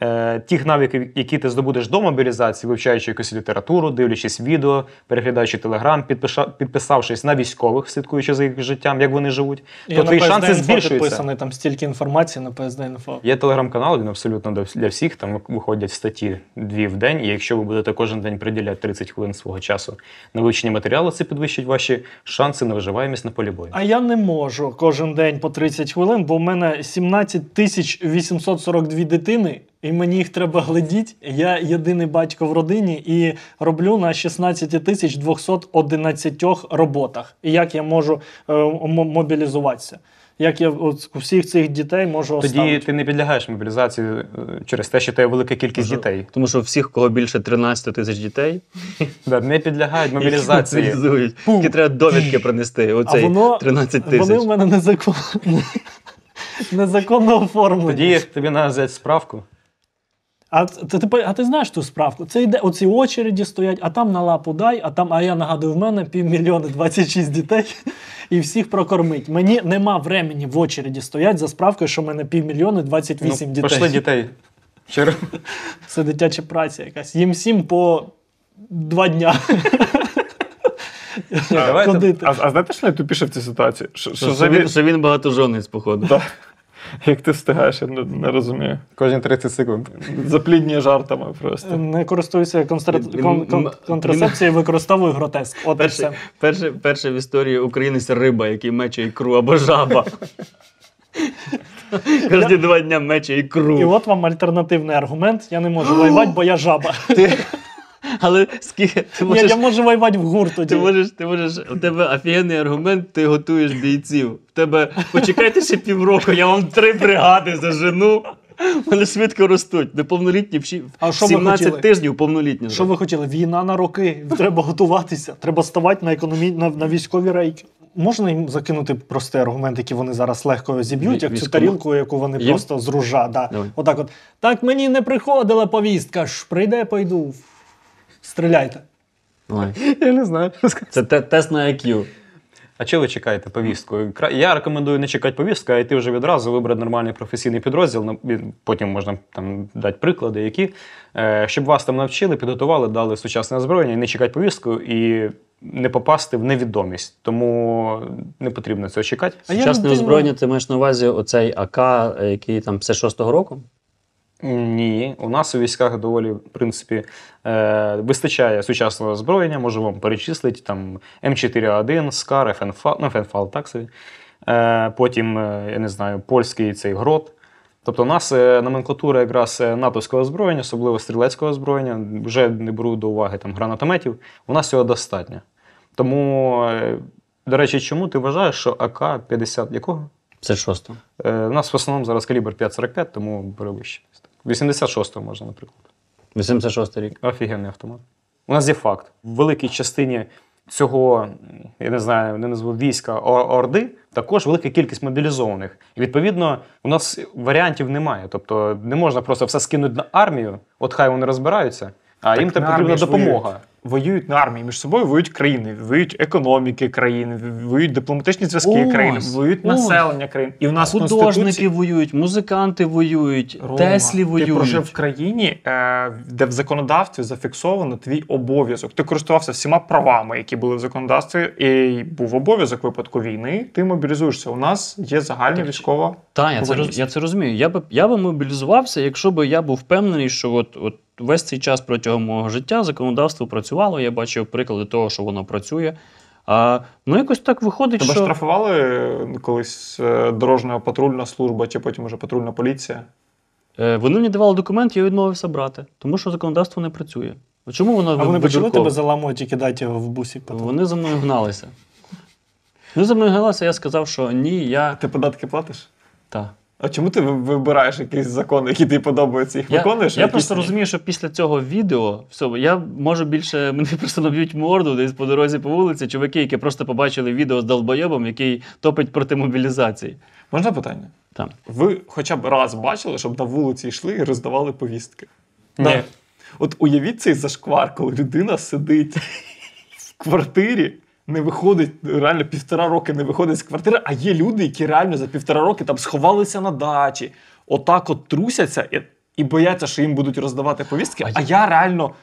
Е, Тих навиків, які ти здобудеш до мобілізації, вивчаючи якусь літературу, дивлячись відео, переглядаючи телеграм, підпиша- підписавшись на військових, слідкуючи за їх життям, як вони живуть, Я то твої шанси збільшуються. там стільки інформації на PSD Info. Є телеграм-канал, він абсолютно для- для всіх. Там виходять статті дві в день. І якщо ви будете кожен день приділяти 30 хвилин свого часу на вивчення матеріалу, це підвищить ваші шанси на виживаємість на полі бою. А я не можу кожен день по 30 хвилин, бо в мене 17 тисяч 842 дитини, і мені їх треба глядіти. Я єдиний батько в родині і роблю на 16 тисяч 211 роботах. І як я можу е, м- мобілізуватися? Як я от, всіх цих дітей можу Тоді оставити? ти не підлягаєш мобілізації е, через те, що тебе велика кількість дітей. Тому що всіх, кого більше 13 тисяч дітей, Да, не підлягають мобілізації. мобілізують. Тільки треба довідки принести. Оцей воно, 13 вони тисяч. в мене незаконно, (laughs) незаконно оформлені. Тоді тобі треба взяти справку. А ти, ти, а ти знаєш ту справку? Це йде оці очереді стоять, а там на лапу дай, а там, а я нагадую, в мене півмільйони 26 дітей і всіх прокормить. Мені нема времени в очереді стоять за справкою, що в мене півмільйони 28 ну, дітей. Пошли дітей. Чер... (laughs) Це дитяча праця якась. Їм всім по два дня. Давайте- А, а знаєте, що найтупіше в цій ситуації? Що, що Що, за він, ві- що він багатожонець, походу. Да. (laughs) Як ти встигаєш, я не, не розумію. Кожні 30 секунд. Заплідні жартами просто. Не користуюся констра... Кон... кон... контрацепцією, використовую гротеск. От і Перше, все. перше, перше в історії українець риба, який мече ікру або жаба. (laughs) Кожні два дня мече ікру. І от вам альтернативний аргумент. Я не можу воювати, бо я жаба. (laughs) Але скільки ти Ні, я можу воювати в гурт тоді. Ти можеш, ти можеш, у тебе офігенний аргумент, ти готуєш бійців. В тебе почекайте ще півроку, я вам три бригади зажену. Вони швидко ростуть. Неповнолітні в А що 17 хотіли? тижнів повнолітні. Що ви хотіли? Війна на роки. Треба готуватися. Треба ставати на економі... на, на військові рейки. Можна їм закинути простий аргумент, який вони зараз легко зіб'ють, як цю тарілку, яку вони Їм? просто з ружа. Да. Отак от. Так мені не приходила повістка ж. Прийде, пойду. Стріляйте. Давай. (laughs) Я не знаю. Це те- тест на IQ. А чого ви чекаєте повістку? Кра- Я рекомендую не чекати повістку, а йти вже відразу, вибрати нормальний професійний підрозділ. ну, і Потім можна там дати приклади, які, е, щоб вас там навчили, підготували, дали сучасне озброєння, і не чекати повістку і не попасти в невідомість. Тому не потрібно цього чекати. А я Сучасне людина- озброєння, ти маєш на увазі оцей АК, е, який там 56-го року? Ні, у нас у військах доволі, в принципі, е, вистачає сучасного озброєння, можу вам перечислити там М4А1, СКАР, ФНФАЛ, ну, ФНФАЛ так собі. Е, потім, е, я не знаю, польський цей грот. Тобто у нас е, номенклатура якраз е, натовського озброєння, особливо стрілецького озброєння, вже не беру до уваги там гранатометів, у нас цього достатньо. Тому, до речі, чому ти вважаєш, що АК-50 якого? 56-го. Е, У нас в основному зараз калібр 5,45, тому вище. 86-го можна, наприклад. 86-й рік. Офігенний автомат. У нас є факт. В великій частині цього, я не знаю, не назву війська Орди, також велика кількість мобілізованих. І відповідно, у нас варіантів немає. Тобто не можна просто все скинути на армію, от хай вони розбираються, а їм там потрібна допомога. Воюють на армії між собою, воюють країни, воюють економіки країн, воюють дипломатичні зв'язки Ось, країн, воюють ось. населення країн. І в нас Художники Конституції... воюють, музиканти воюють, Рома, Теслі Ти прожив в країні, е, де в законодавстві зафіксовано твій обов'язок. Ти користувався всіма правами, які були в законодавстві, і був обов'язок випадку війни. Ти мобілізуєшся. У нас є загальна військова. Так, я це, я це розумію. Я би, я би мобілізувався, якщо б я був впевнений, що от, от весь цей час протягом мого життя законодавство працювало, я бачив приклади того, що воно працює. А, ну, якось так виходить, Тебе що. штрафували е, колись е, дорожня патрульна служба чи потім уже патрульна поліція? Е, вони мені давали документ, я відмовився брати, тому що законодавство не працює. А Чому воно А вони почали тебе заламувати і кидати в бусик потім? Вони за мною гналися. Вони за мною гналися, я сказав, що ні, я. Ти податки платиш? Та. А чому ти вибираєш якийсь закон, який тобі подобається, їх Я, виконуєш? я просто ні? розумію, що після цього відео все, я можу більше (laughs) мені просто наб'ють морду десь по дорозі по вулиці, чуваки, які просто побачили відео з долбойобом, який топить проти мобілізації. Можна питання? Там. Ви хоча б раз бачили, щоб на вулиці йшли і роздавали повістки? Ні. Да. От уявіть цей зашквар, коли людина сидить (laughs) в квартирі, не виходить, реально півтора роки не виходить з квартири, а є люди, які реально за півтора роки там сховалися на дачі, отак от трусяться і, і бояться, що їм будуть роздавати повістки. А А, я реально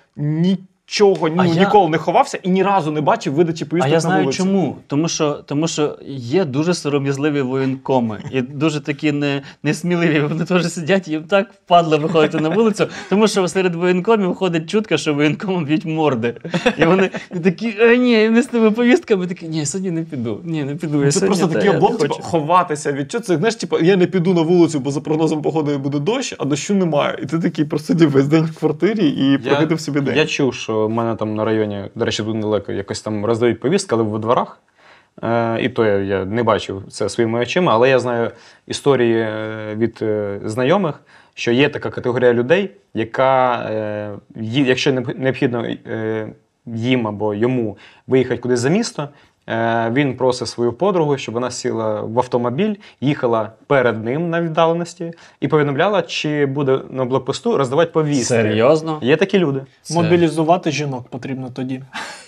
нічого ну, А я- ніколи не ховався і ні разу не бачив видачі повісток А я на знаю вулиці. чому. Тому що, тому що є дуже сором'язливі воєнкоми і дуже такі не, несміливі. Вони теж сидять, їм так впадло виходити на вулицю, тому що серед воєнкомів ходить чутка, що воєнкомам б'ють морди. І вони такі, а ні, не з тими повістками. Такі, ні, сьогодні не піду. Ні, не піду. Я Це сьогодні, просто та, такий я облом, типу, ховатися від чого. Це знаєш, типу, я не піду на вулицю, бо за прогнозом погоди буде дощ, а дощу немає. І ти такий просидів весь день в квартирі і прокидав собі день. Я чув, що в мене там на районі, до речі, тут недалеко, якось там роздають повістки, але в дворах. Е, і то я, я не бачив це своїми очима, але я знаю історії е, від е, знайомих, що є така категорія людей, яка, якщо необхідно їм або йому виїхати кудись за місто, він просить свою подругу, щоб вона сіла в автомобіль, їхала перед ним на віддаленості і повідомляла, чи буде на блокпосту роздавати повістки. Серйозно? Є такі люди. Це- Мобілізувати жінок потрібно тоді,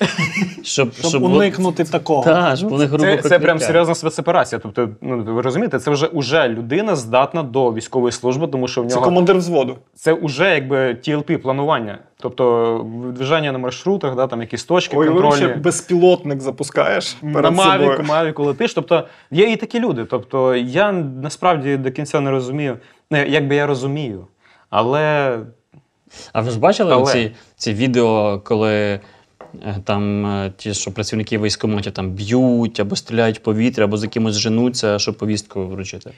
(laughs) Щоб, щоб, уникнути такого. Та, щоб них грубо Це, це прям серйозна спецоперація. Тобто, ну ви розумієте, це вже уже людина здатна до військової служби, тому що в Це нього командир взводу. це вже якби ТЛП планування. Тобто движення на маршрутах, да, там якісь точки Ой, контрольні. ще безпілотник запускаєш На Мавіку, собою. Мавіку летиш. Тобто є і такі люди. Тобто я насправді до кінця не розумію. Ну, якби я розумію, але А ви ж бачили Але- ці, ці відео, коли е, там е, ті, що працівники військкоматів там б'ють або стріляють в повітря, або за кимось женуться, щоб повістку вручити?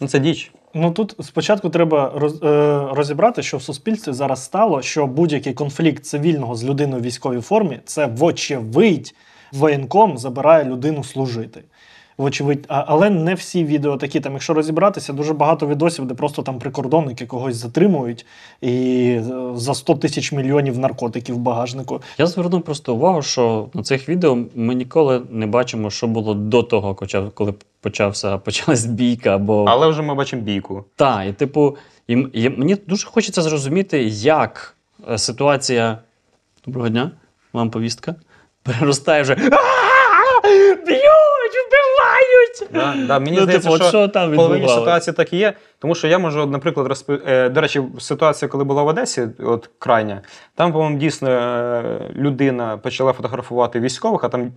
Ну, це діч. Ну тут спочатку треба роз, е, розібрати, що в суспільстві зараз стало, що будь-який конфлікт цивільного з людиною в військовій формі це вочевидь воєнком забирає людину служити. Вочевидь, а, але не всі відео такі. Там, якщо розібратися, дуже багато відосів, де просто там прикордонники когось затримують і е, за 100 тисяч мільйонів наркотиків в багажнику. Я звернув просто увагу, що на цих відео ми ніколи не бачимо, що було до того, коли почався почалась бійка. Або Але вже ми бачимо бійку. та, і типу, і, і мені дуже хочеться зрозуміти, як е, ситуація. Доброго дня, вам повістка. Переростає вже. «А-а-а! Б'ють, вбивають! Да, (laughs) да, мені Ну, здається, типу, що, що там половині ситуації так і є. Тому що я можу, наприклад, розпи... е, до речі, ситуація, коли була в Одесі, от крайня, там, по-моєму, дійсно е, людина почала фотографувати військових, а там.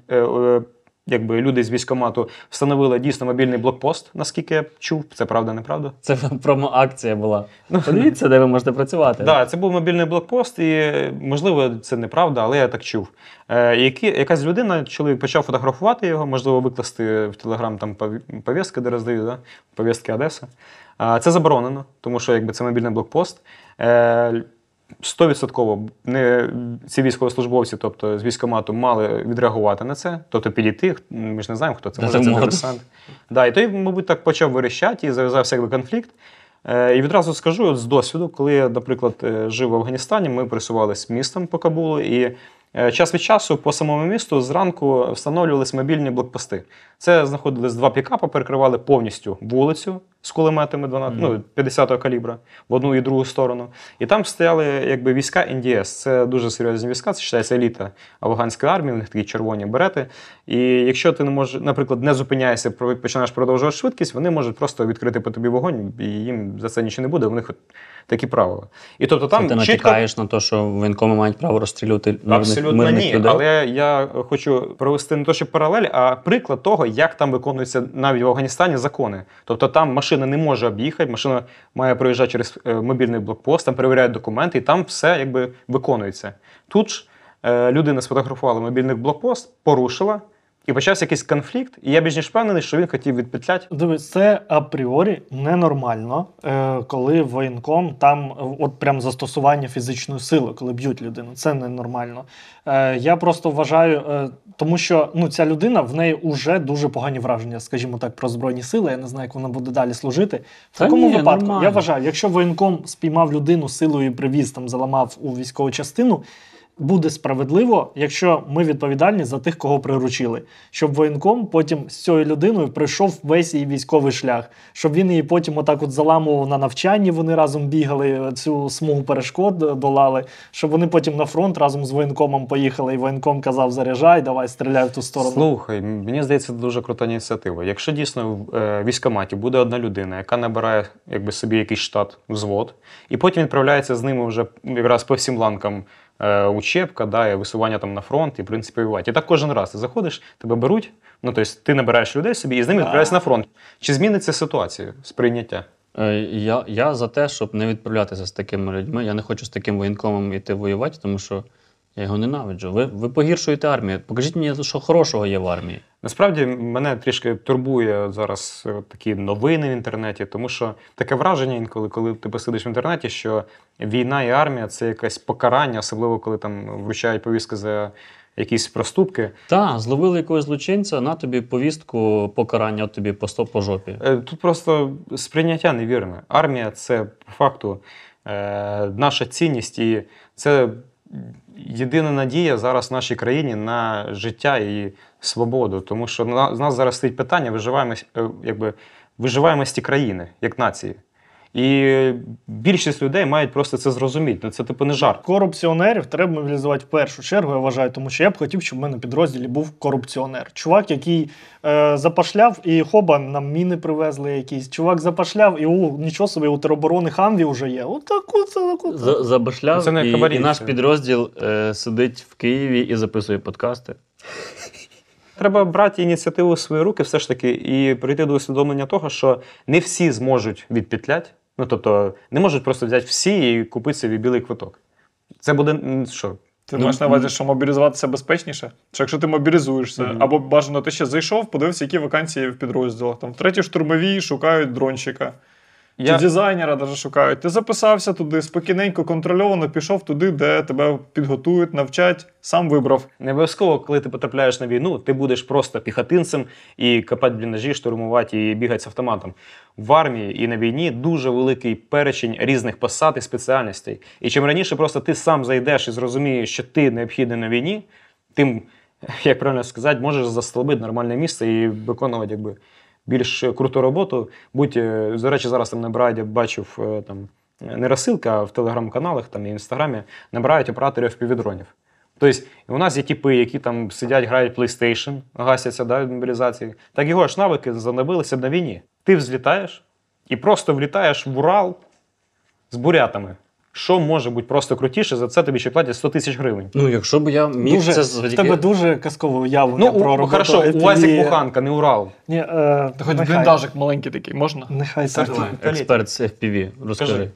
Е, е, Якби люди з військкомату встановили дійсно мобільний блокпост, наскільки я чув, це правда, неправда? Це промо-акція була. Подивіться, де ви можете працювати. Так, це був мобільний блокпост, і можливо, це неправда, але я так чув. Е, які, якась людина, чоловік почав фотографувати його, можливо, викласти в Телеграм там повістки, де роздають, да? повістки Одеса. А, це заборонено, тому що якби це мобільний блокпост. Е, Стовідсотково не ці військовослужбовці, тобто з військкомату, мали відреагувати на це, тобто підійти. Ми ж не знаємо, хто це може це диверсант. Да, і той, мабуть, так почав вирішати і зав'язався якби конфлікт. Е, І відразу скажу от з досвіду, коли я, наприклад, е, жив в Афганістані, ми пересувалися містом по Кабулу, і час від часу по самому місту зранку встановлювалися мобільні блокпости. Це знаходились два пікапи, перекривали повністю вулицю з кулеметами 12, ну, 50-го калібра в одну і другу сторону. І там стояли якби війська НДС. Це дуже серйозні війська, це вважається еліта афганської армії, у них такі червоні берети. І якщо ти не можеш, наприклад, не зупиняєшся, починаєш продовжувати швидкість, вони можуть просто відкрити по тобі вогонь, і їм за це нічого не буде. У них такі правила. І тобто Там там ти чітко натякаєш на те, що воєнкоми мають право розстрілювати Абсолютно мирних ні. людей. Але я хочу провести не то, що паралель, а приклад того, як там виконуються навіть в Афганістані закони. Тобто там машина не може об'їхати, машина має проїжджати через е, мобільний блокпост, там перевіряють документи, і там все якби виконується. Тут ж е, людина сфотографувала мобільний блокпост, порушила. І почався якийсь конфлікт, і я більш ніж впевнений, що він хотів відпетляти. Дивись, це апріорі ненормально, е, коли воєнком там е, от прям застосування фізичної сили, коли б'ють людину. Це ненормально. Е, я просто вважаю, тому що ну, ця людина в неї вже дуже погані враження, скажімо так, про збройні сили. Я не знаю, як вона буде далі служити. В Та такому ні, випадку нормально. я вважаю, якщо воєнком спіймав людину силою і привіз, там заламав у військову частину. Буде справедливо, якщо ми відповідальні за тих, кого приручили, щоб воєнком потім з цією людиною пройшов весь її військовий шлях, щоб він її потім отак от заламував на навчанні. Вони разом бігали цю смугу перешкод долали, щоб вони потім на фронт разом з воєнкомом поїхали, і воєнком казав: заряджай, давай стріляй в ту сторону. Слухай, мені здається, це дуже крута ініціатива. Якщо дійсно в е, військкоматі буде одна людина, яка набирає якби, собі якийсь штат, взвод, і потім відправляється з ними вже якраз по всім ланкам учебка, да, і висування там на фронт, і в принципі воювати. І так кожен раз ти заходиш, тебе беруть, ну тобто ти набираєш людей собі і з ними відправляєшся на фронт. Чи зміниться ситуація сприйняття? Е, Я, я за те, щоб не відправлятися з такими людьми. Я не хочу з таким воєнкомом йти воювати, тому що я його ненавиджу. Ви, ви погіршуєте армію. Покажіть мені, що хорошого є в армії. Насправді мене трішки турбує зараз е, такі новини в інтернеті, тому що таке враження інколи, коли ти посидиш в інтернеті, що війна і армія це якесь покарання, особливо коли там вручають повістки за якісь проступки. Та, зловили якогось злочинця, на тобі повістку покарання, от тобі по сто по жопі. Е, Тут просто сприйняття невірне. Армія це по факту е, наша цінність, і це єдина надія зараз в нашій країні на життя і свободу. Тому що з нас зараз стоїть питання виживаємось, е, якби, виживаємості країни як нації. І більшість людей мають просто це зрозуміти. Ну, Це типу не жарт. Корупціонерів треба мобілізувати в першу чергу, я вважаю, тому що я б хотів, щоб в мене в підрозділі був корупціонер. Чувак, який е, запашляв, і хоба нам міни привезли якісь. Чувак запашляв, і у нічого собі у тероборони Хамві вже є. Отаку це таку. За- Забашляв, Це не і, хабарі, і наш підрозділ е, сидить в Києві і записує подкасти. Треба брати ініціативу в свої руки, все ж таки, і прийти до усвідомлення того, що не всі зможуть відпетлять. Ну тобто, не можуть просто взяти всі і купити собі білий квиток. Це буде що? Ти Ну, маєш на увазі, що мобілізуватися безпечніше? Що якщо ти мобілізуєшся, Мгм. або бажано ти ще зайшов, подивився, які вакансії в підрозділах. Там в третій штурмовій шукають дронщика. Я, Чи дизайнера даже шукають. Ти записався туди, спокійненько, контрольовано пішов туди, де тебе підготують, навчать, сам вибрав. Не обов'язково, коли ти потрапляєш на війну, ти будеш просто піхотинцем і копати бліндажі, штурмувати і бігати з автоматом. В армії і на війні дуже великий перечень різних посад і спеціальностей. І чим раніше просто ти сам зайдеш і зрозумієш, що ти необхідний на війні, тим, як правильно сказати, можеш застолбити нормальне місце і виконувати якби, більш круту роботу. Будь, е, до речі, зараз там набирають, я бачив е, там. Не розсилка, а в телеграм-каналах там і інстаграмі набирають операторів півдронів. Тобто, у нас є типи, які там сидять, грають PlayStation, гасяться да, від мобілізації. Так його ж навики занавилися на війні. Ти взлітаєш і просто влітаєш в Урал з бурятами. Що може бути просто крутіше, за це тобі ще платять 100 тисяч гривень. Ну, якщо б я міг Дуже, це в завдяки... тебе дуже казкове уявлення Ну, про роботу. Ну, хорошо, у вас як Буханка, не Урал. Ні, е, хоч нехай. бліндажик маленький такий, можна? Нехай Це так. Експерт з FPV, розкажи. Скажи.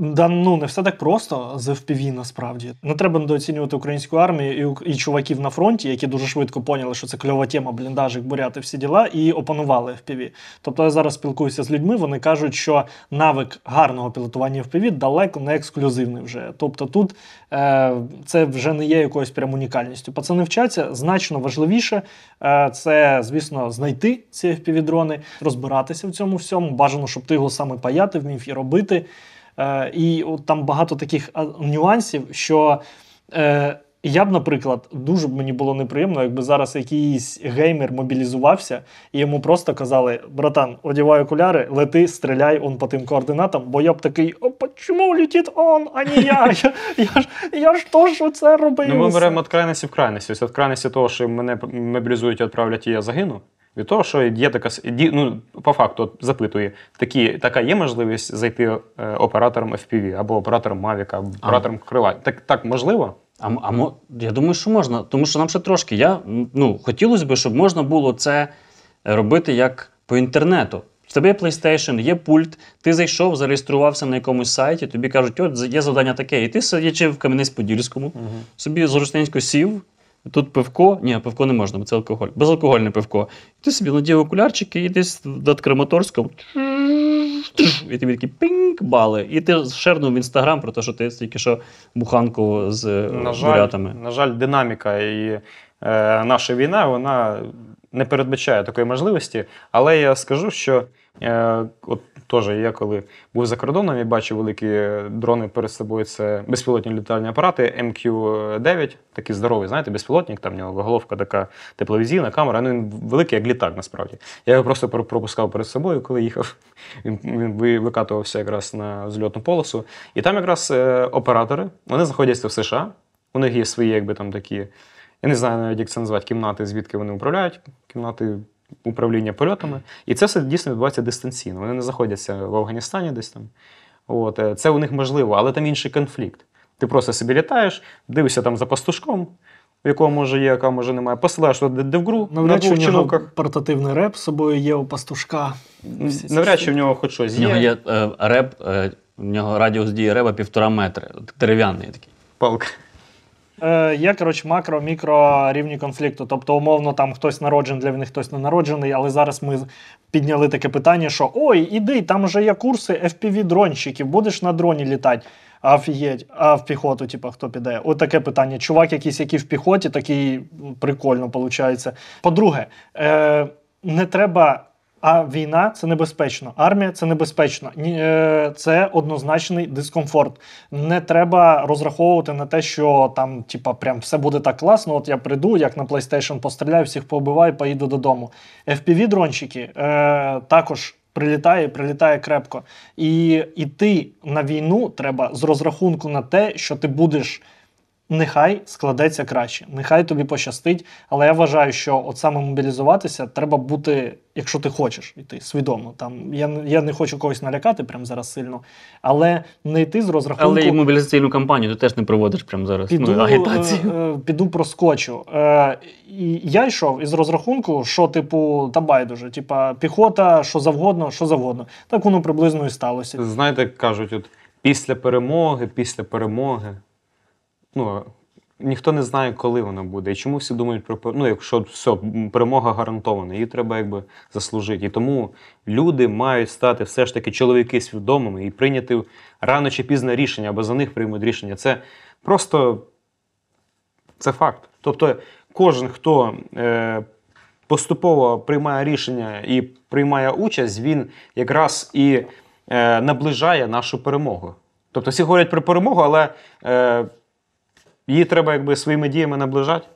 Да, ну не все так просто з FPV насправді. Не треба недооцінювати українську армію і, і чуваків на фронті, які дуже швидко поняли, що це кльова тема, бліндажик, буряти, всі діла, і опанували FPV. Тобто я зараз спілкуюся з людьми, вони кажуть, що навик гарного пілотування FPV далеко не ексклюзивний вже. Тобто тут е, це вже не є якоюсь прям унікальністю. Пацани вчаться значно важливіше. Е, це, звісно, знайти ці FPV-дрони, розбиратися в цьому всьому. Бажано, щоб ти його саме паяти вмів і робити. Е, і от там багато таких нюансів, що е, я б, наприклад, дуже б мені було неприємно, якби зараз якийсь геймер мобілізувався, і йому просто казали: братан, одівай окуляри, лети, стріляй он по тим координатам, бо я б такий, а чому летить он, а не я? (laughs) Я, я, ж, я ж теж це робив. Ну, ми беремо від крайності в крайності. Ось від крайності того, що мене мобілізують і відправлять, і я загину. Від того, що є така ну, по факту запитує, такі, така є можливість зайти е, оператором FPV або оператором Mavic, або А. оператором крила. Так, так можливо? А, а мо- я думаю, що можна, тому що нам ще трошки. Я, ну, хотілося б, щоб можна було це робити як по інтернету. В тебе є PlayStation, є пульт, ти зайшов, зареєструвався на якомусь сайті, тобі кажуть, от є завдання таке, і ти сидячи в Кам'янець-Подільському, собі зручненько сів, тут пивко, ні, пивко не можна, бо це алкоголь, безалкогольне пивко. І ти собі надів окулярчики, і десь над Краматорськом, і тобі такі пінк бали. І ти шернув в інстаграм про те, що ти тільки що буханку з е, На жаль, бурятами. на жаль, динаміка і е, наша війна, вона не передбачає такої можливості, але я скажу, що е, от теж я коли був за кордоном і бачив великі дрони перед собою, це безпілотні літальні апарати MQ-9, такий здоровий, знаєте, безпілотник, там в нього головка така тепловізійна, камера, ну він великий, як літак насправді. Я його просто пропускав перед собою, коли їхав. (laughs) Він, викатувався якраз на зльотну полосу. І там якраз е, оператори, вони знаходяться в США, у них є свої, якби там такі. Я не знаю навіть, як це назвати, кімнати, звідки вони управляють, кімнати управління польотами. І це все дійсно відбувається дистанційно. Вони не знаходяться в Афганістані десь там. От, е, це у них можливо, але там інший конфлікт. Ти просто собі літаєш, дивишся там за пастушком, у якого може є, яка може немає, посилаєш туди дивгру на Навряд чи у нього портативний реп з собою є у пастушка. Навряд чи в нього хоч щось В нього є. є е, реп, е, в нього радіус дії реба півтора метри. Дерев'яний такий. Палка. Е, є, коротше, макро, мікро рівні конфлікту. Тобто, умовно, там хтось народжений, для них хтось не народжений, але зараз ми підняли таке питання, що ой, іди, там вже є курси FPV-дронщиків, будеш на дроні літати. А а в піхоту, типу, хто піде? От таке питання. Чувак, якийсь, який в піхоті, такий прикольно виходить. По-друге, е, не треба. А війна це небезпечно, армія це небезпечно. Е, Це однозначний дискомфорт. Не треба розраховувати на те, що там, типа, прям все буде так класно. От я прийду, як на PlayStation постріляю, всіх побиваю, поїду додому. FPV-дрончики е, також прилітає, прилітає крепко. І йти на війну треба з розрахунку на те, що ти будеш. Нехай складеться краще, нехай тобі пощастить. Але я вважаю, що от саме мобілізуватися треба бути, якщо ти хочеш йти свідомо. Там я, не- я не хочу когось налякати прямо зараз сильно, але не йти з розрахунку. Але і мобілізаційну кампанію ти теж не проводиш прямо зараз. Піду, ну, агітацію. е, е, піду проскочу. Е, і я йшов із розрахунку, що, типу, та байдуже, типа піхота, що завгодно, що завгодно. Так воно приблизно і сталося. Знаєте, кажуть, от після перемоги, після перемоги. Ну, ніхто не знає, коли вона буде. І чому всі думають про ну, якщо все, перемога гарантована, її треба якби заслужити. І тому люди мають стати все ж таки чоловіки свідомими і прийняти рано чи пізно рішення, або за них приймуть рішення. Це просто це факт. Тобто, кожен, хто е, поступово приймає рішення і приймає участь, він якраз і е, наближає нашу перемогу. Тобто всі говорять про перемогу, але е, її треба якби своїми діями наближати.